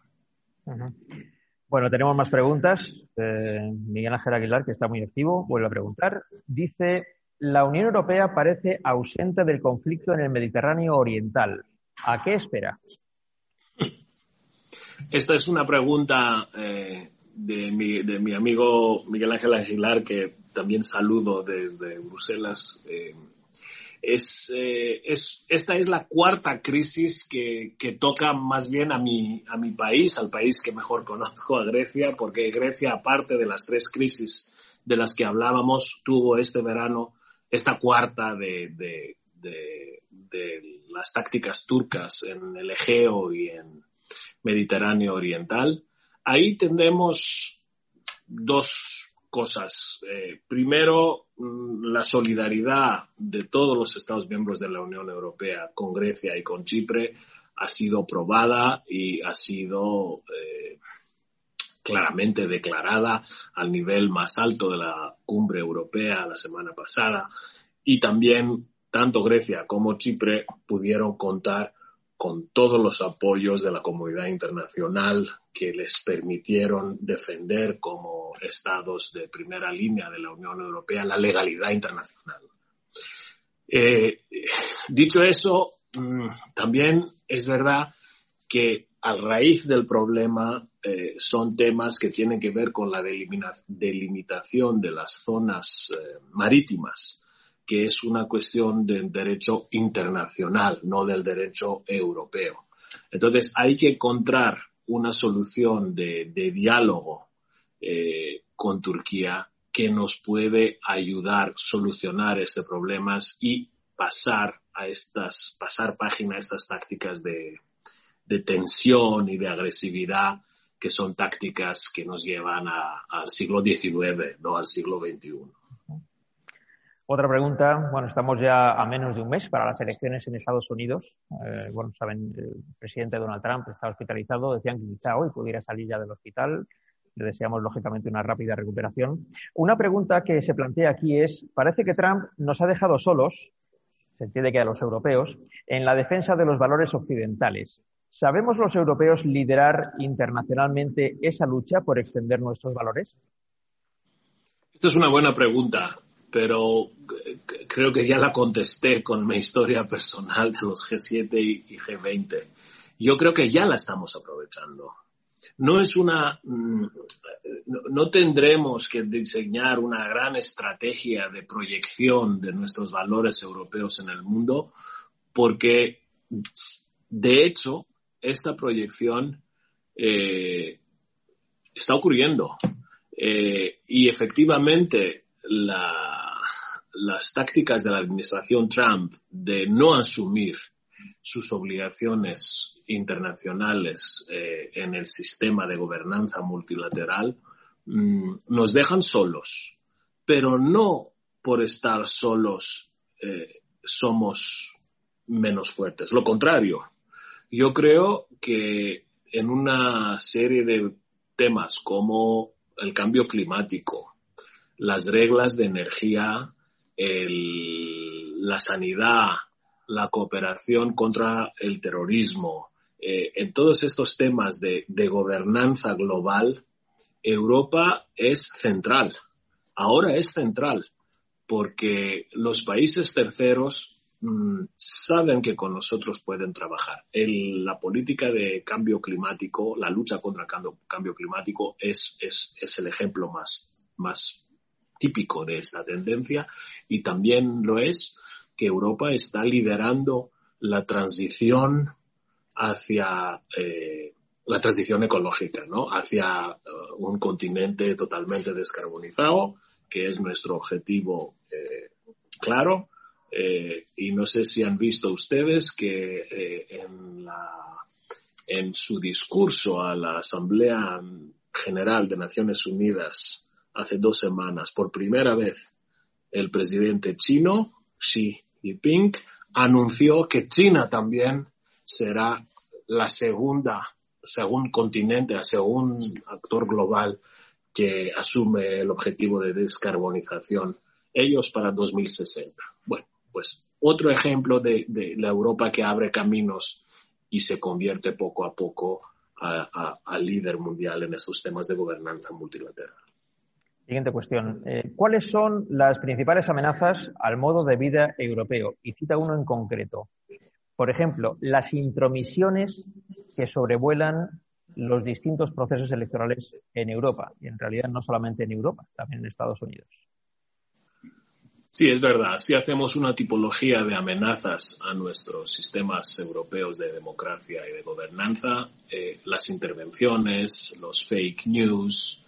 Bueno, tenemos más preguntas. Eh, Miguel Ángel Aguilar, que está muy activo, vuelve a preguntar. Dice, la Unión Europea parece ausente del conflicto en el Mediterráneo Oriental. ¿A qué espera? Esta es una pregunta eh, de, mi, de, mi, amigo Miguel Ángel Aguilar, que también saludo desde Bruselas. Eh, es, eh, es, esta es la cuarta crisis que, que, toca más bien a mi, a mi país, al país que mejor conozco, a Grecia, porque Grecia, aparte de las tres crisis de las que hablábamos, tuvo este verano esta cuarta de, de, de, de las tácticas turcas en el Egeo y en Mediterráneo Oriental. Ahí tendremos dos cosas. Eh, primero, mm, la solidaridad de todos los Estados miembros de la Unión Europea con Grecia y con Chipre ha sido probada y ha sido eh, claramente declarada al nivel más alto de la cumbre europea la semana pasada. Y también tanto Grecia como Chipre pudieron contar con todos los apoyos de la comunidad internacional que les permitieron defender como estados de primera línea de la Unión Europea la legalidad internacional. Eh, dicho eso, mm, también es verdad que a raíz del problema eh, son temas que tienen que ver con la delimitación de las zonas eh, marítimas que es una cuestión del derecho internacional, no del derecho europeo. Entonces hay que encontrar una solución de, diálogo eh, con Turquía que nos puede ayudar a solucionar estos problemas y pasar a estas, pasar página a estas tácticas de, de tensión y de agresividad que son tácticas que nos llevan al siglo XIX, no al siglo XXI. Otra pregunta, bueno, estamos ya a menos de un mes para las elecciones en Estados Unidos. Eh, bueno, saben, el presidente Donald Trump está hospitalizado, decían que quizá hoy pudiera salir ya del hospital. Le deseamos, lógicamente, una rápida recuperación. Una pregunta que se plantea aquí es, parece que Trump nos ha dejado solos, se entiende que a los europeos, en la defensa de los valores occidentales. ¿Sabemos los europeos liderar internacionalmente esa lucha por extender nuestros valores? Esta es una buena pregunta pero eh, creo que ya la contesté con mi historia personal de los G7 y G20. Yo creo que ya la estamos aprovechando. No es una, mm, no tendremos que diseñar una gran estrategia de proyección de nuestros valores europeos en el mundo, porque de hecho esta proyección eh, está ocurriendo. Eh, y efectivamente, las tácticas de la administración Trump de no asumir sus obligaciones internacionales eh, en el sistema de gobernanza multilateral mm, nos dejan solos, pero no por estar solos eh, somos menos fuertes. Lo contrario, yo creo que en una serie de temas como el cambio climático, las reglas de energía, la sanidad, la cooperación contra el terrorismo, eh, en todos estos temas de, gobernanza global, Europa es central. Ahora es central porque los países terceros mm, saben que con nosotros pueden trabajar. la política de cambio climático, la lucha contra el cambio, climático es, el ejemplo más típico de esta tendencia y también lo es que Europa está liderando la transición hacia eh, la transición ecológica, ¿no? Hacia uh, un continente totalmente descarbonizado, que es nuestro objetivo eh, claro. Eh, y no sé si han visto ustedes que en, la, en su discurso a la Asamblea General de Naciones Unidas hace dos semanas, por primera vez, el presidente chino, Xi Pink anunció que China también será la segunda, según continente, según actor global que asume el objetivo de descarbonización, ellos para 2060. Bueno, pues otro ejemplo de, la Europa que abre caminos y se convierte poco a poco a líder mundial en estos temas de gobernanza multilateral. Siguiente cuestión. Eh, ¿Cuáles son las principales amenazas al modo de vida europeo? Y cita uno en concreto. Por ejemplo, las intromisiones que sobrevuelan los distintos procesos electorales en Europa. Y en realidad no solamente en Europa, también en Estados Unidos. Sí, es verdad. Si hacemos una tipología de amenazas a nuestros sistemas europeos de democracia y de gobernanza, eh, las intervenciones, los fake news,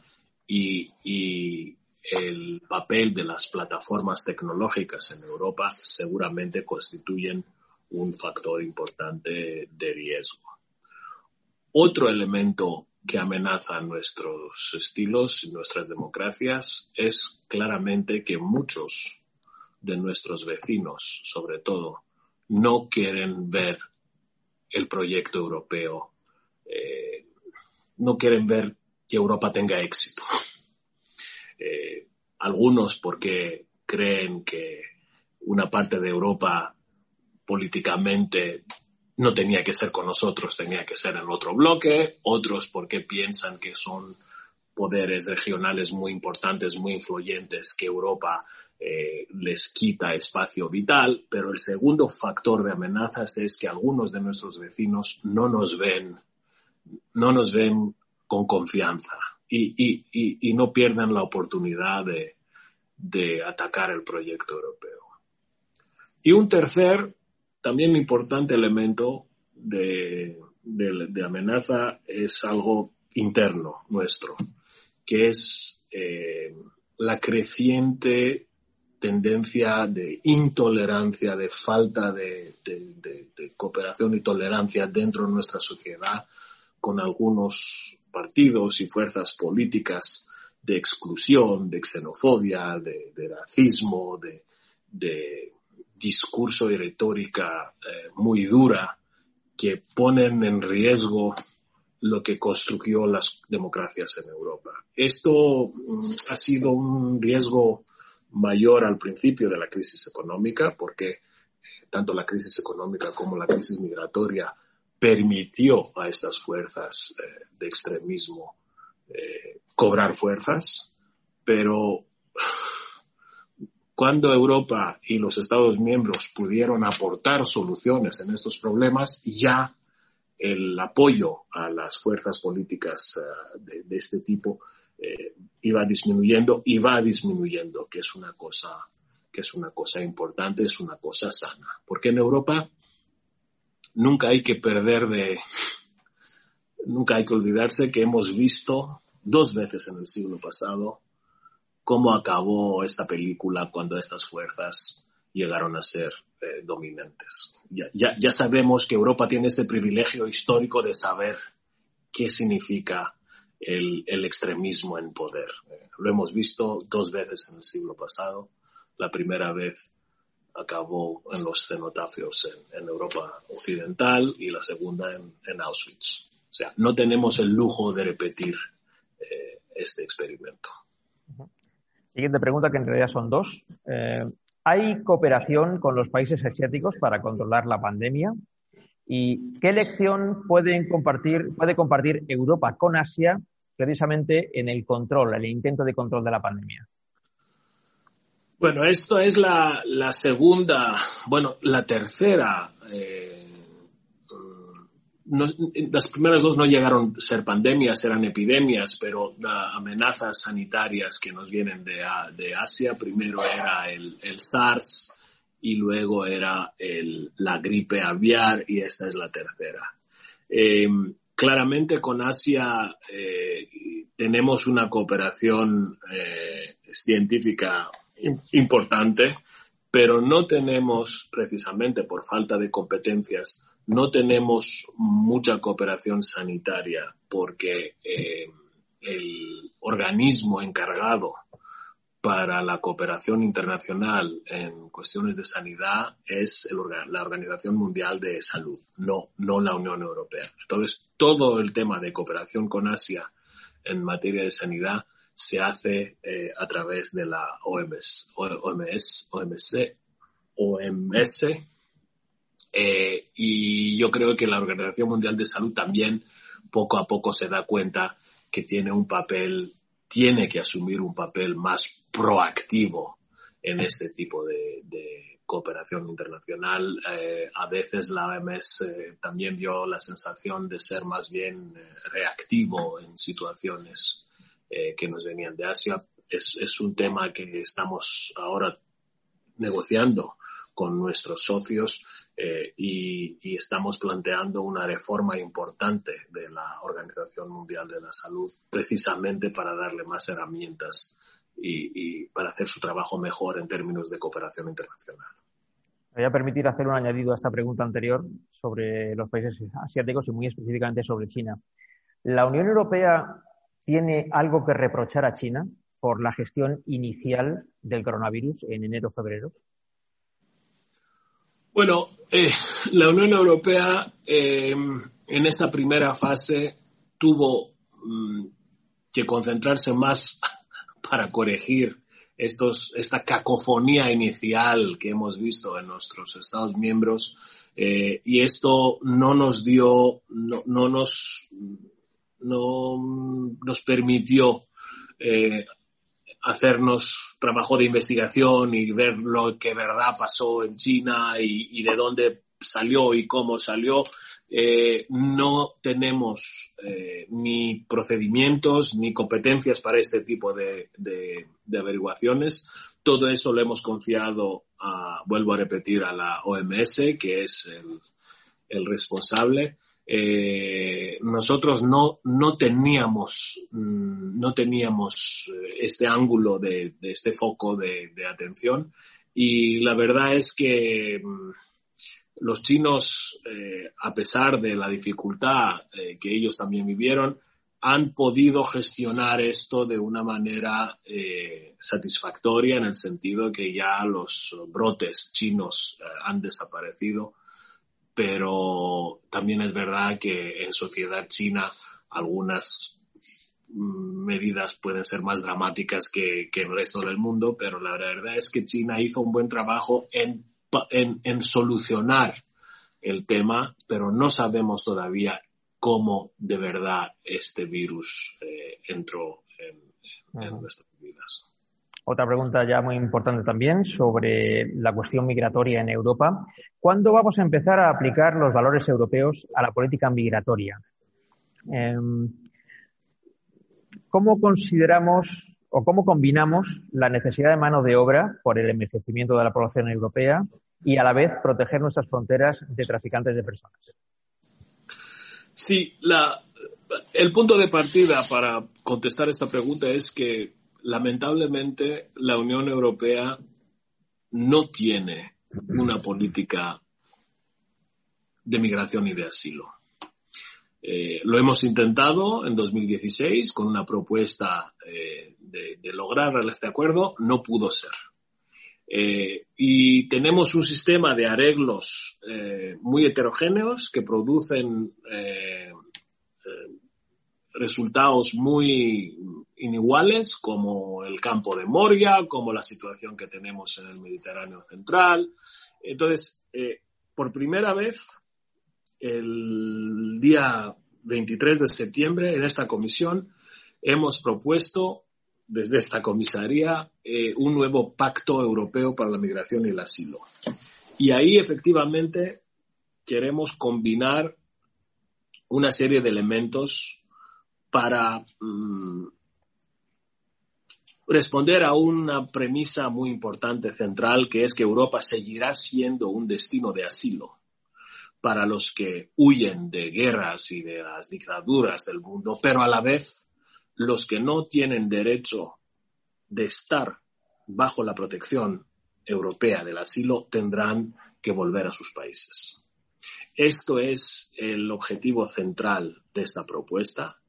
y, el papel de las plataformas tecnológicas en Europa seguramente constituyen un factor importante de riesgo. Otro elemento que amenaza nuestros estilos y nuestras democracias es claramente que muchos de nuestros vecinos, sobre todo, no quieren ver el proyecto europeo, eh, no quieren ver que Europa tenga éxito. Eh, algunos porque creen que una parte de Europa políticamente no tenía que ser con nosotros, tenía que ser en otro bloque, otros porque piensan que son poderes regionales muy importantes, muy influyentes, que Europa eh, les quita espacio vital, pero el segundo factor de amenazas es que algunos de nuestros vecinos no nos ven, no nos ven con confianza y, no pierdan la oportunidad de, atacar el proyecto europeo. Y un tercer, también importante elemento de, amenaza es algo interno nuestro, que es eh, la creciente tendencia de intolerancia, de falta de, cooperación y tolerancia dentro de nuestra sociedad con algunos partidos y fuerzas políticas de exclusión, de xenofobia, de, racismo, de, discurso y retórica eh, muy dura que ponen en riesgo lo que construyó las democracias en Europa. Esto mm, ha sido un riesgo mayor al principio de la crisis económica porque eh, tanto la crisis económica como la crisis migratoria permitió a estas fuerzas eh, de extremismo eh, cobrar fuerzas, pero cuando Europa y los Estados miembros pudieron aportar soluciones en estos problemas, ya el apoyo a las fuerzas políticas eh, de, este tipo iba disminuyendo y va disminuyendo, que es una cosa que es una cosa importante, es una cosa sana. Porque en Europa nunca hay que perder de, nunca hay que olvidarse que hemos visto dos veces en el siglo pasado cómo acabó esta película cuando estas fuerzas llegaron a ser eh, dominantes. Ya, ya, sabemos que Europa tiene este privilegio histórico de saber qué significa el, el extremismo en poder. Eh, lo hemos visto dos veces en el siglo pasado. La primera vez acabó en los cenotafios en, Europa Occidental y la segunda en, Auschwitz. O sea, no tenemos el lujo de repetir eh, este experimento. Siguiente pregunta, que en realidad son dos. Eh, ¿Hay cooperación con los países asiáticos para controlar la pandemia? ¿Y qué lección pueden compartir, puede compartir Europa con Asia precisamente en el control, el intento de control de la pandemia? Bueno, esto es la, la segunda, bueno, la tercera. Eh, las primeras dos no llegaron a ser pandemias, eran epidemias, pero amenazas sanitarias que nos vienen de, de Asia. Primero era el, el SARS y luego era la gripe aviar y esta es la tercera. Eh, claramente con Asia eh, tenemos una cooperación eh, científica importante, pero no tenemos, precisamente por falta de competencias, no tenemos mucha cooperación sanitaria porque eh, el organismo encargado para la cooperación internacional en cuestiones de sanidad es la Organización Mundial de Salud, no, no la Unión Europea. Entonces, todo el tema de cooperación con Asia en materia de sanidad se hace eh, a través de la OMS, OMS, OMC, OMS, eh, y yo creo que la Organización Mundial de Salud también poco a poco se da cuenta que tiene un papel, tiene que asumir un papel más proactivo en este tipo de, cooperación internacional. Eh, a veces la OMS también dio la sensación de ser más bien reactivo en situaciones eh, que nos venían de Asia. Es, es un tema que estamos ahora negociando con nuestros socios eh, y, y, estamos planteando una reforma importante de la Organización Mundial de la Salud precisamente para darle más herramientas y, y para hacer su trabajo mejor en términos de cooperación internacional. Me voy a permitir hacer un añadido a esta pregunta anterior sobre los países asiáticos y muy específicamente sobre China. La Unión Europea tiene algo que reprochar a China por la gestión inicial del coronavirus en enero-febrero? Bueno, eh, la Unión Europea eh, en esta primera fase tuvo mm, que concentrarse más para corregir esta cacofonía inicial que hemos visto en nuestros Estados miembros eh, y esto no nos dio, no nos no nos permitió eh, hacernos trabajo de investigación y ver lo que verdad pasó en China y, de dónde salió y cómo salió. Eh, no tenemos eh, ni procedimientos ni competencias para este tipo de, averiguaciones. Todo eso lo hemos confiado, a, vuelvo a repetir, a la OMS, que es el responsable eh, nosotros no, no teníamos, mm, no teníamos eh, este ángulo de, este foco de, atención. Y la verdad es que mm, los chinos, eh, a pesar de la dificultad que ellos también vivieron, han podido gestionar esto de una manera satisfactoria en el sentido que ya los brotes chinos han desaparecido pero también es verdad que en sociedad china algunas mm, medidas pueden ser más dramáticas que, el resto del mundo, pero la verdad es que China hizo un buen trabajo en, en, solucionar el tema, pero no sabemos todavía cómo de verdad este virus eh, entró en, en nuestras vidas. Otra pregunta ya muy importante también sobre la cuestión migratoria en Europa. ¿Cuándo vamos a empezar a aplicar los valores europeos a la política migratoria? Em, ¿Cómo consideramos o cómo combinamos la necesidad de mano de obra por el envejecimiento de la población europea y a la vez proteger nuestras fronteras de traficantes de personas? Sí, el punto de partida para contestar esta pregunta es que lamentablemente la Unión Europea no tiene una política de migración y de asilo. Eh, lo hemos intentado en 2016 con una propuesta eh, de, lograr este acuerdo, no pudo ser. Eh, y tenemos un sistema de arreglos muy heterogéneos que producen resultados muy iniguales, como el campo de Moria, como la situación que tenemos en el Mediterráneo Central. Entonces, por primera vez, el día 23 de septiembre en esta comisión hemos propuesto desde esta comisaría eh, un nuevo pacto europeo para la migración y el asilo. Y ahí efectivamente queremos combinar una serie de elementos para mm, responder a una premisa muy importante central que es que Europa seguirá siendo un destino de asilo para los que huyen de guerras y de las dictaduras del mundo, pero a la vez los que no tienen derecho de estar bajo la protección europea del asilo tendrán que volver a sus países. Esto es el objetivo central de esta propuesta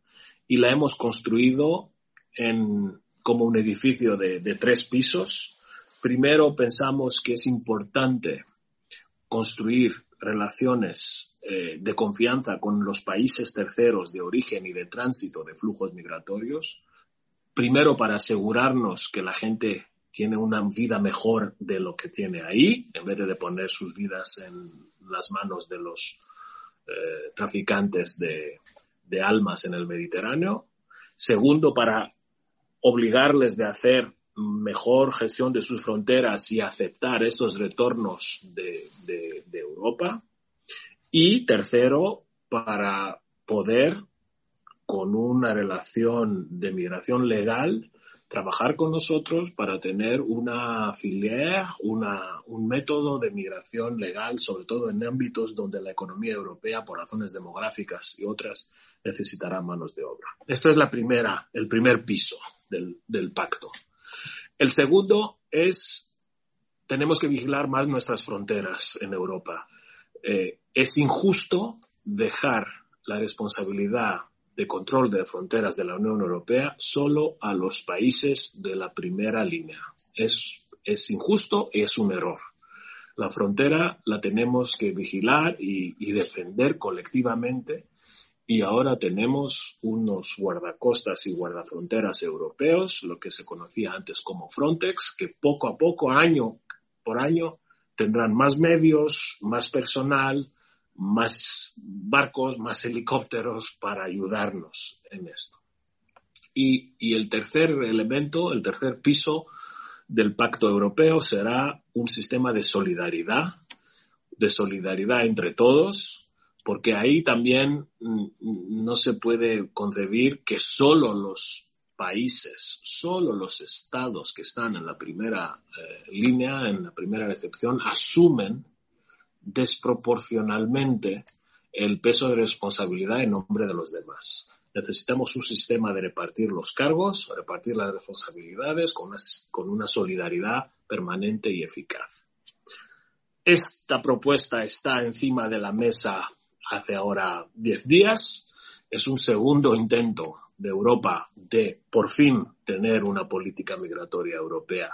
y la hemos construido en, como un edificio de, tres pisos. Primero pensamos que es importante construir relaciones eh, de confianza con los países terceros de origen y de tránsito de flujos migratorios, primero para asegurarnos que la gente tiene una vida mejor de lo que tiene ahí, en vez de poner sus vidas en las manos de los eh, traficantes de, de almas en el Mediterráneo. Segundo, para obligarles de hacer mejor gestión de sus fronteras y aceptar estos retornos de, Europa. Y tercero, para poder, con una relación de migración legal, trabajar con nosotros para tener una filière, una, un método de migración legal, sobre todo en ámbitos donde la economía europea, por razones demográficas y otras, necesitará manos de obra. Esto es la primera, el primer piso del, del pacto. El segundo es, tenemos que vigilar más nuestras fronteras en Europa. Eh, es injusto dejar la responsabilidad de control de fronteras de la Unión Europea solo a los países de la primera línea. Es, es injusto y es un error. La frontera la tenemos que vigilar y, y defender colectivamente y ahora tenemos unos guardacostas y guardafronteras europeos, lo que se conocía antes como Frontex, que poco a poco, año por año, tendrán más medios, más personal, más barcos, más helicópteros para ayudarnos en esto. Y, y el tercer elemento, el tercer piso del pacto europeo será un sistema de solidaridad, de solidaridad entre todos, porque ahí también mm, no se puede concebir que solo los países, solo los estados que están en la primera eh, línea, en la primera recepción, asumen desproporcionalmente el peso de responsabilidad en nombre de los demás. Necesitamos un sistema de repartir los cargos, repartir las responsabilidades con una solidaridad permanente y eficaz. Esta propuesta está encima de la mesa hace ahora 10 días. Es un segundo intento de Europa de por fin tener una política migratoria europea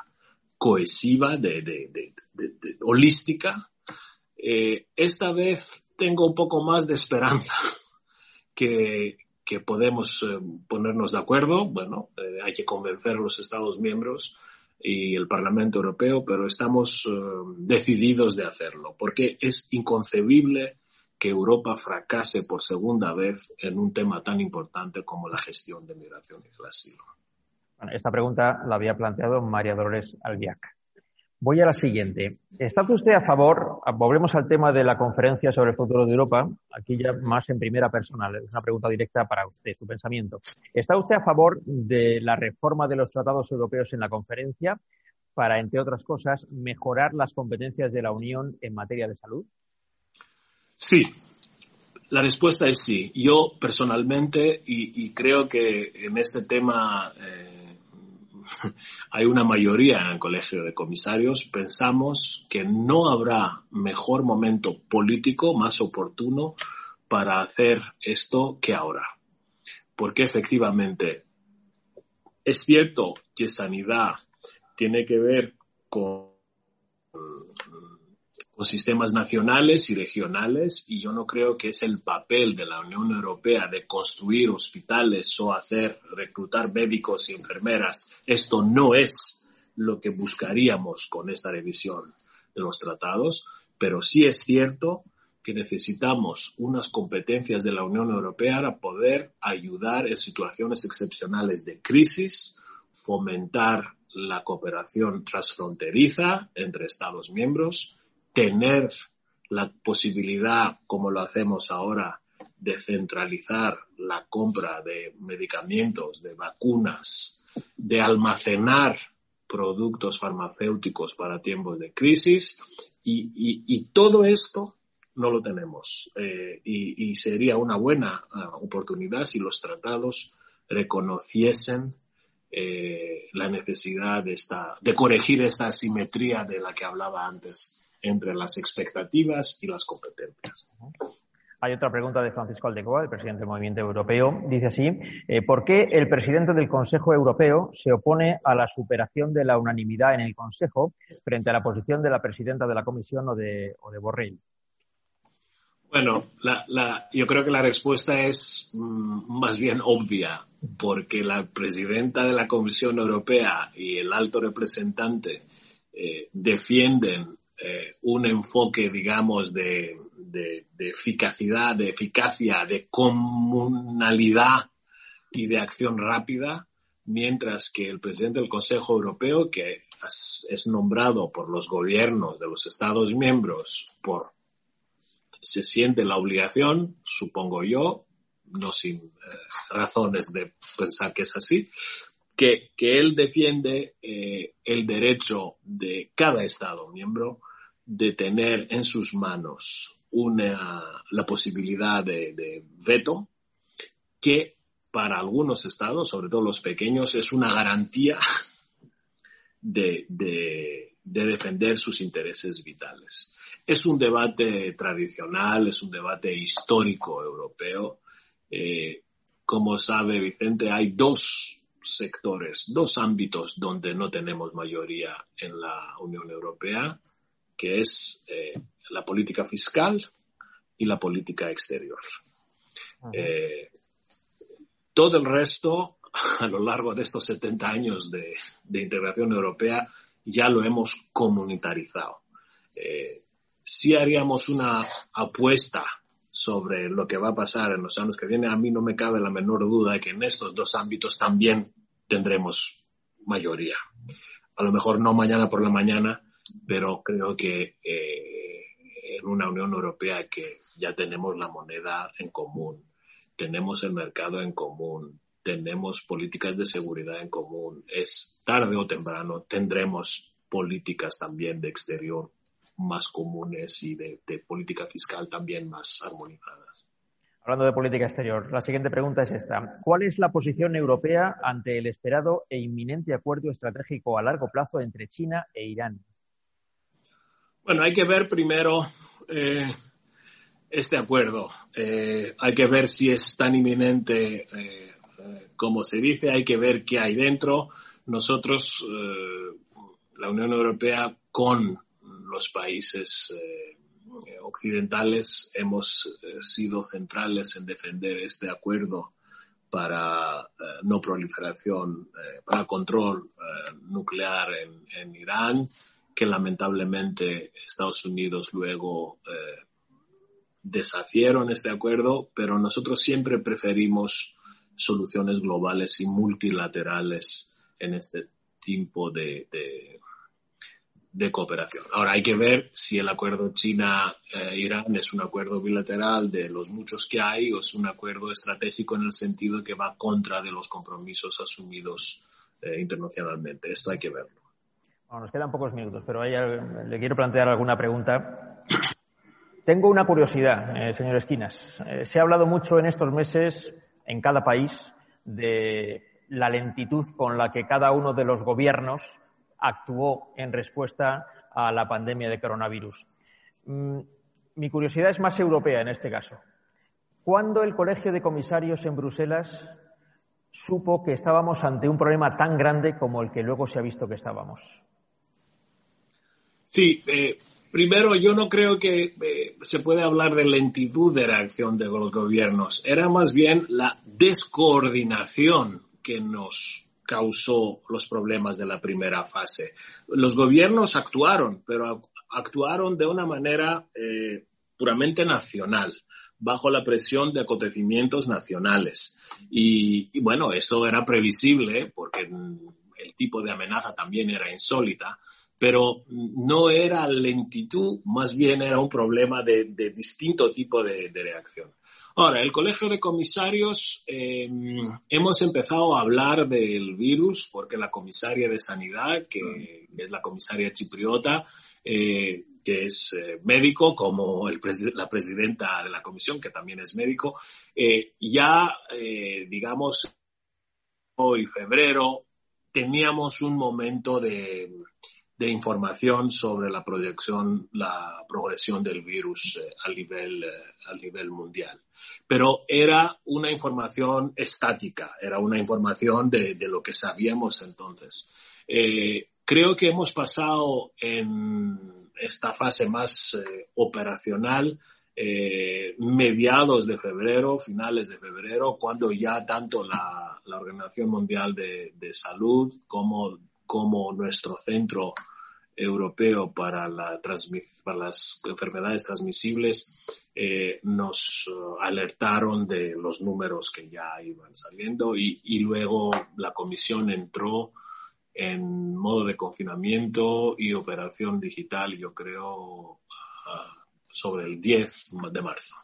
cohesiva, de, holística. Eh, esta vez tengo un poco más de esperanza que, que podemos eh, ponernos de acuerdo. Bueno, eh, hay que convencer a los Estados miembros y el Parlamento Europeo, pero estamos decididos de hacerlo, porque es inconcebible que Europa fracase por segunda vez en un tema tan importante como la gestión de migración y el asilo. esta pregunta la había planteado María Dolores Albiac. Voy a la siguiente. ¿Está usted a favor, volvemos al tema de la conferencia sobre el futuro de Europa, aquí ya más en primera persona, es una pregunta directa para usted, su pensamiento. ¿Está usted a favor de la reforma de los tratados europeos en la conferencia para, entre otras cosas, mejorar las competencias de la Unión en materia de salud? Sí, La respuesta es sí. Yo personalmente, y, creo que en este tema eh, hay una mayoría en el Colegio de Comisarios, pensamos que no habrá mejor momento político más oportuno para hacer esto que ahora. Porque efectivamente es cierto que sanidad tiene que ver con sistemas nacionales y regionales y yo no creo que es el papel de la Unión Europea de construir hospitales o hacer reclutar médicos y enfermeras. Esto no es lo que buscaríamos con esta revisión de los tratados, pero sí es cierto que necesitamos unas competencias de la Unión Europea para poder ayudar en situaciones excepcionales de crisis, fomentar la cooperación transfronteriza entre Estados miembros, tener la posibilidad, como lo hacemos ahora, de centralizar la compra de medicamentos, de vacunas, de almacenar productos farmacéuticos para tiempos de crisis y, todo esto no lo tenemos. Eh, y, sería una buena ah, oportunidad si los tratados reconociesen eh, la necesidad de, esta, de corregir esta asimetría de la que hablaba antes entre las expectativas y las competencias. Hay otra pregunta de Francisco Aldecoa, el presidente del Movimiento Europeo. Dice así, eh, ¿por qué el presidente del Consejo Europeo se opone a la superación de la unanimidad en el Consejo frente a la posición de la presidenta de la Comisión o de, o de Borrell? Bueno, yo creo que la respuesta es mm, más bien obvia, porque la presidenta de la Comisión Europea y el alto representante eh, defienden eh, un enfoque, digamos, de, de, eficacidad, de eficacia, de comunalidad y de acción rápida, mientras que el presidente del Consejo Europeo, que es nombrado por los gobiernos de los Estados miembros, por se siente la obligación, supongo yo, no sin eh, razones de pensar que es así, que, que él defiende eh, el derecho de cada Estado miembro de tener en sus manos una, la posibilidad de, veto que para algunos estados, sobre todo los pequeños, es una garantía de, de, defender sus intereses vitales. Es un debate tradicional, es un debate histórico europeo. Eh, como sabe Vicente, hay dos sectores, dos ámbitos donde no tenemos mayoría en la Unión Europea que es eh, la política fiscal y la política exterior. Eh, todo el resto, a lo largo de estos 70 años de, integración europea, ya lo hemos comunitarizado. Eh, si haríamos una apuesta sobre lo que va a pasar en los años que vienen, a mí no me cabe la menor duda de que en estos dos ámbitos también tendremos mayoría. A lo mejor no mañana por la mañana, pero creo que eh, en una Unión Europea que ya tenemos la moneda en común, tenemos el mercado en común, tenemos políticas de seguridad en común, es tarde o temprano tendremos políticas también de exterior más comunes y de, de política fiscal también más armonizadas. Hablando de política exterior, la siguiente pregunta es esta. ¿Cuál es la posición europea ante el esperado e inminente acuerdo estratégico a largo plazo entre China e Irán? Bueno, hay que ver primero eh, este acuerdo. Eh, hay que ver si es tan inminente eh, como se dice, hay que ver qué hay dentro. Nosotros, la Unión Europea, con los países occidentales, hemos sido centrales en defender este acuerdo para no proliferación, para control nuclear en Irán que lamentablemente Estados Unidos luego eh, deshacieron este acuerdo, pero nosotros siempre preferimos soluciones globales y multilaterales en este tipo de, de, cooperación. Ahora hay que ver si el acuerdo China-Irán es un acuerdo bilateral de los muchos que hay o es un acuerdo estratégico en el sentido que va contra de los compromisos asumidos eh, internacionalmente. Esto hay que verlo nos quedan pocos minutos, pero le quiero plantear alguna pregunta tengo una curiosidad, eh, señor Esquinas. Eh, se ha hablado mucho en estos meses en cada país de la lentitud con la que cada uno de los gobiernos actuó en respuesta a la pandemia de coronavirus. Mm, mi curiosidad es más europea en este caso. ¿Cuándo el Colegio de Comisarios en Bruselas supo que estábamos ante un problema tan grande como el que luego se ha visto que estábamos? Sí, eh, primero yo no creo que eh, se puede hablar de lentitud de reacción de los gobiernos. Era más bien la descoordinación que nos causó los problemas de la primera fase. Los gobiernos actuaron, pero actuaron de una manera eh, puramente nacional, bajo la presión de acontecimientos nacionales. Y, y, bueno, eso era previsible porque el tipo de amenaza también era insólita, pero no era lentitud, más bien era un problema de, de distinto tipo de, de, reacción. Ahora, el Colegio de Comisarios, eh, hemos empezado a hablar del virus porque la comisaria de Sanidad, que, que es la comisaria chipriota, eh, que es eh, médico, como el la presidenta de la comisión, que también es médico, eh, ya, eh, digamos, hoy, febrero, teníamos un momento de, de, información sobre la proyección, la progresión del virus eh, a, nivel, eh, a nivel mundial. Pero era una información estática, era una información de, de lo que sabíamos entonces. Eh, creo que hemos pasado en esta fase más eh, operacional eh, mediados de febrero, finales de febrero, cuando ya tanto la, la Organización Mundial de, de Salud como, como, nuestro centro europeo para, la para las enfermedades transmisibles eh, nos uh, alertaron de los números que ya iban saliendo y, luego la comisión entró en modo de confinamiento y operación digital, yo creo, uh, sobre el 10 de marzo.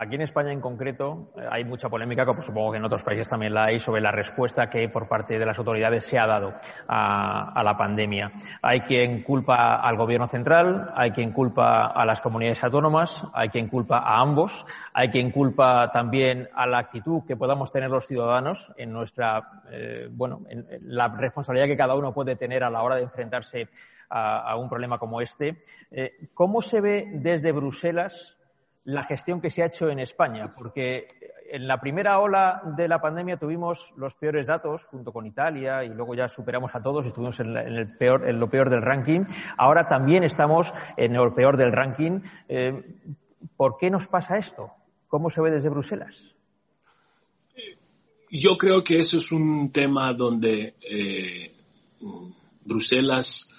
Aquí en España en concreto eh, hay mucha polémica, como supongo que en otros países también la hay, sobre la respuesta que por parte de las autoridades se ha dado a, la pandemia. Hay quien culpa al gobierno central, hay quien culpa a las comunidades autónomas, hay quien culpa a ambos, hay quien culpa también a la actitud que podamos tener los ciudadanos en nuestra, eh, bueno, en la responsabilidad que cada uno puede tener a la hora de enfrentarse a, a un problema como este. Eh, ¿Cómo se ve desde Bruselas la gestión que se ha hecho en España, porque en la primera ola de la pandemia tuvimos los peores datos junto con Italia y luego ya superamos a todos y estuvimos en, el peor, en lo peor del ranking. Ahora también estamos en lo peor del ranking. Eh, ¿Por qué nos pasa esto? ¿Cómo se ve desde Bruselas? Yo creo que eso es un tema donde eh, Bruselas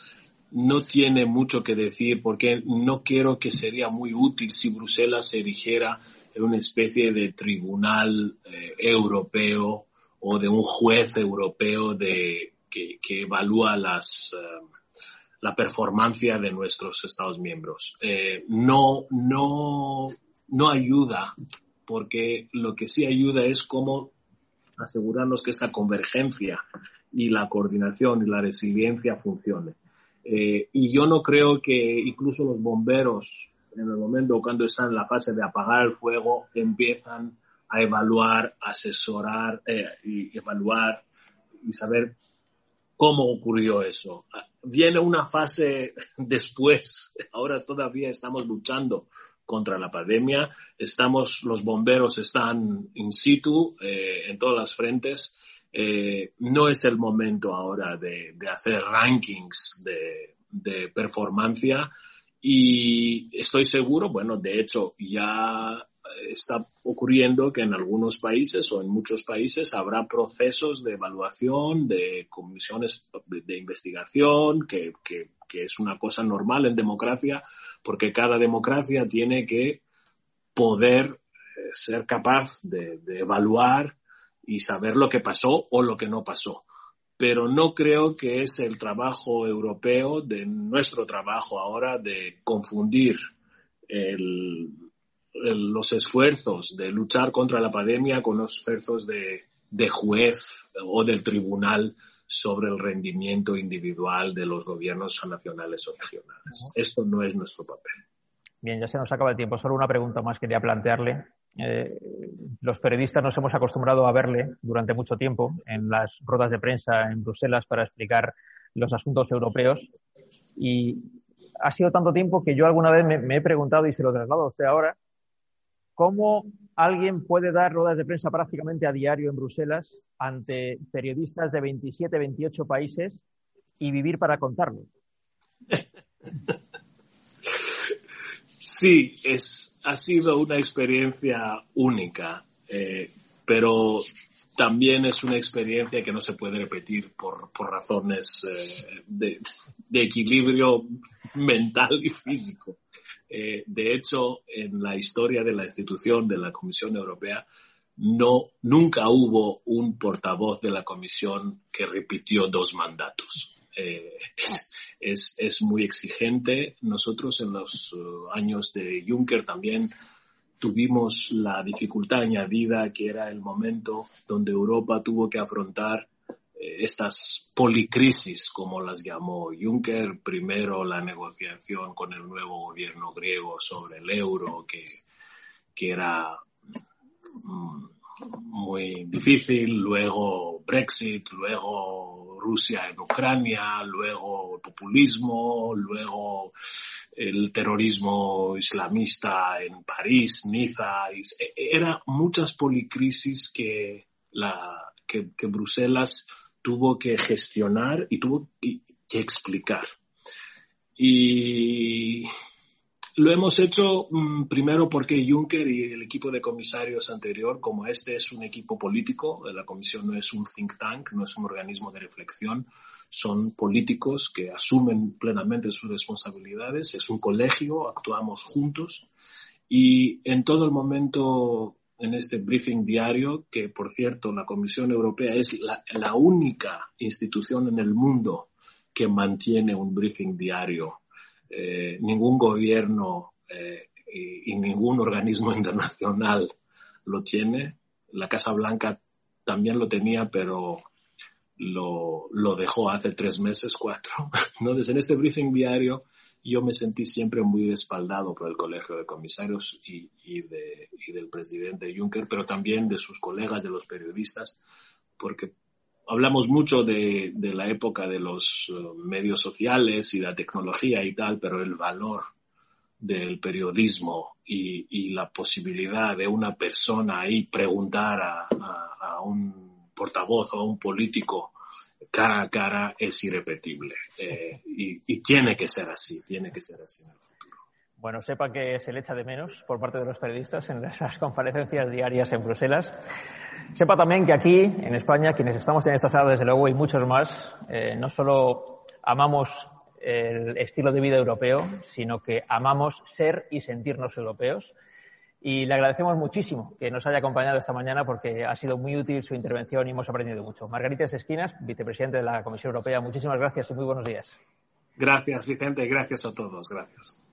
no tiene mucho que decir porque no quiero que sería muy útil si Bruselas se en una especie de tribunal eh, europeo o de un juez europeo de, que, evalúa las, uh, la performance de nuestros Estados miembros. Eh, no, no, no ayuda porque lo que sí ayuda es cómo asegurarnos que esta convergencia y la coordinación y la resiliencia funcione. Eh, y yo no creo que incluso los bomberos, en el momento cuando están en la fase de apagar el fuego, empiezan a evaluar, asesorar eh, y evaluar y saber cómo ocurrió eso. Viene una fase después, ahora todavía estamos luchando contra la pandemia, estamos, los bomberos están in situ eh, en todas las frentes eh, no es el momento ahora de, hacer rankings de, de y estoy seguro, bueno, de hecho ya está ocurriendo que en algunos países o en muchos países habrá procesos de evaluación, de comisiones de, investigación, que, que, que, es una cosa normal en democracia, porque cada democracia tiene que poder eh, ser capaz de evaluar y saber lo que pasó o lo que no pasó. Pero no creo que es el trabajo europeo, de nuestro trabajo ahora, de confundir el, el, los esfuerzos de luchar contra la pandemia con los esfuerzos de, de juez o del tribunal sobre el rendimiento individual de los gobiernos nacionales o regionales. Esto no es nuestro papel. Bien, ya se nos acaba el tiempo. Solo una pregunta más quería plantearle. Eh, los periodistas nos hemos acostumbrado a verle durante mucho tiempo en las ruedas de prensa en Bruselas para explicar los asuntos europeos y ha sido tanto tiempo que yo alguna vez me, he preguntado y se lo traslado a usted ahora, ¿cómo alguien puede dar ruedas de prensa prácticamente a diario en Bruselas ante periodistas de 27, 28 países y vivir para contarlo? Sí, es, ha sido una experiencia única, eh, pero también es una experiencia que no se puede repetir por, por razones eh, de, equilibrio mental y físico. Eh, de hecho, en la historia de la institución de la Comisión Europea, no, nunca hubo un portavoz de la Comisión que repitió dos mandatos. Eh, es, es, muy exigente. Nosotros en los uh, años de Juncker también tuvimos la dificultad añadida que era el momento donde Europa tuvo que afrontar eh, estas policrisis, como las llamó Juncker, primero la negociación con el nuevo gobierno griego sobre el euro, que, que era mm, muy difícil, luego Brexit, luego Rusia en Ucrania, luego el populismo, luego el terrorismo islamista en París, Niza, e, era muchas policrisis que, la, que, que Bruselas tuvo que gestionar y tuvo que explicar. Y lo hemos hecho mm, primero porque Juncker y el equipo de comisarios anterior, como este es un equipo político, la comisión no es un think tank, no es un organismo de reflexión, son políticos que asumen plenamente sus responsabilidades, es un colegio, actuamos juntos. Y en todo el momento en este briefing diario, que por cierto la Comisión Europea es la única institución en el mundo que mantiene un briefing diario eh, ningún gobierno eh, y, ningún organismo internacional lo tiene. La Casa Blanca también lo tenía, pero lo, lo dejó hace tres meses, cuatro. Entonces, en este briefing diario, yo me sentí siempre muy respaldado por el Colegio de Comisarios y, y, de, y del presidente Juncker, pero también de sus colegas, de los periodistas, porque hablamos mucho de, de, la época de los uh, medios sociales y la tecnología y tal, pero el valor del periodismo y, y la posibilidad de una persona ahí preguntar a, a, a, un portavoz o a un político cara a cara es irrepetible. Eh, y, y, tiene que ser así, tiene que ser así en el futuro. Bueno, sepa que se le echa de menos por parte de los periodistas en esas comparecencias diarias en Bruselas. Sepa también que aquí, en España, quienes estamos en esta sala, desde luego, y muchos más, eh, no solo amamos el estilo de vida europeo, sino que amamos ser y sentirnos europeos. Y le agradecemos muchísimo que nos haya acompañado esta mañana porque ha sido muy útil su intervención y hemos aprendido mucho. Margarita Esquinas, vicepresidente de la Comisión Europea, muchísimas gracias y muy buenos días. Gracias, Vicente. Gracias a todos. Gracias.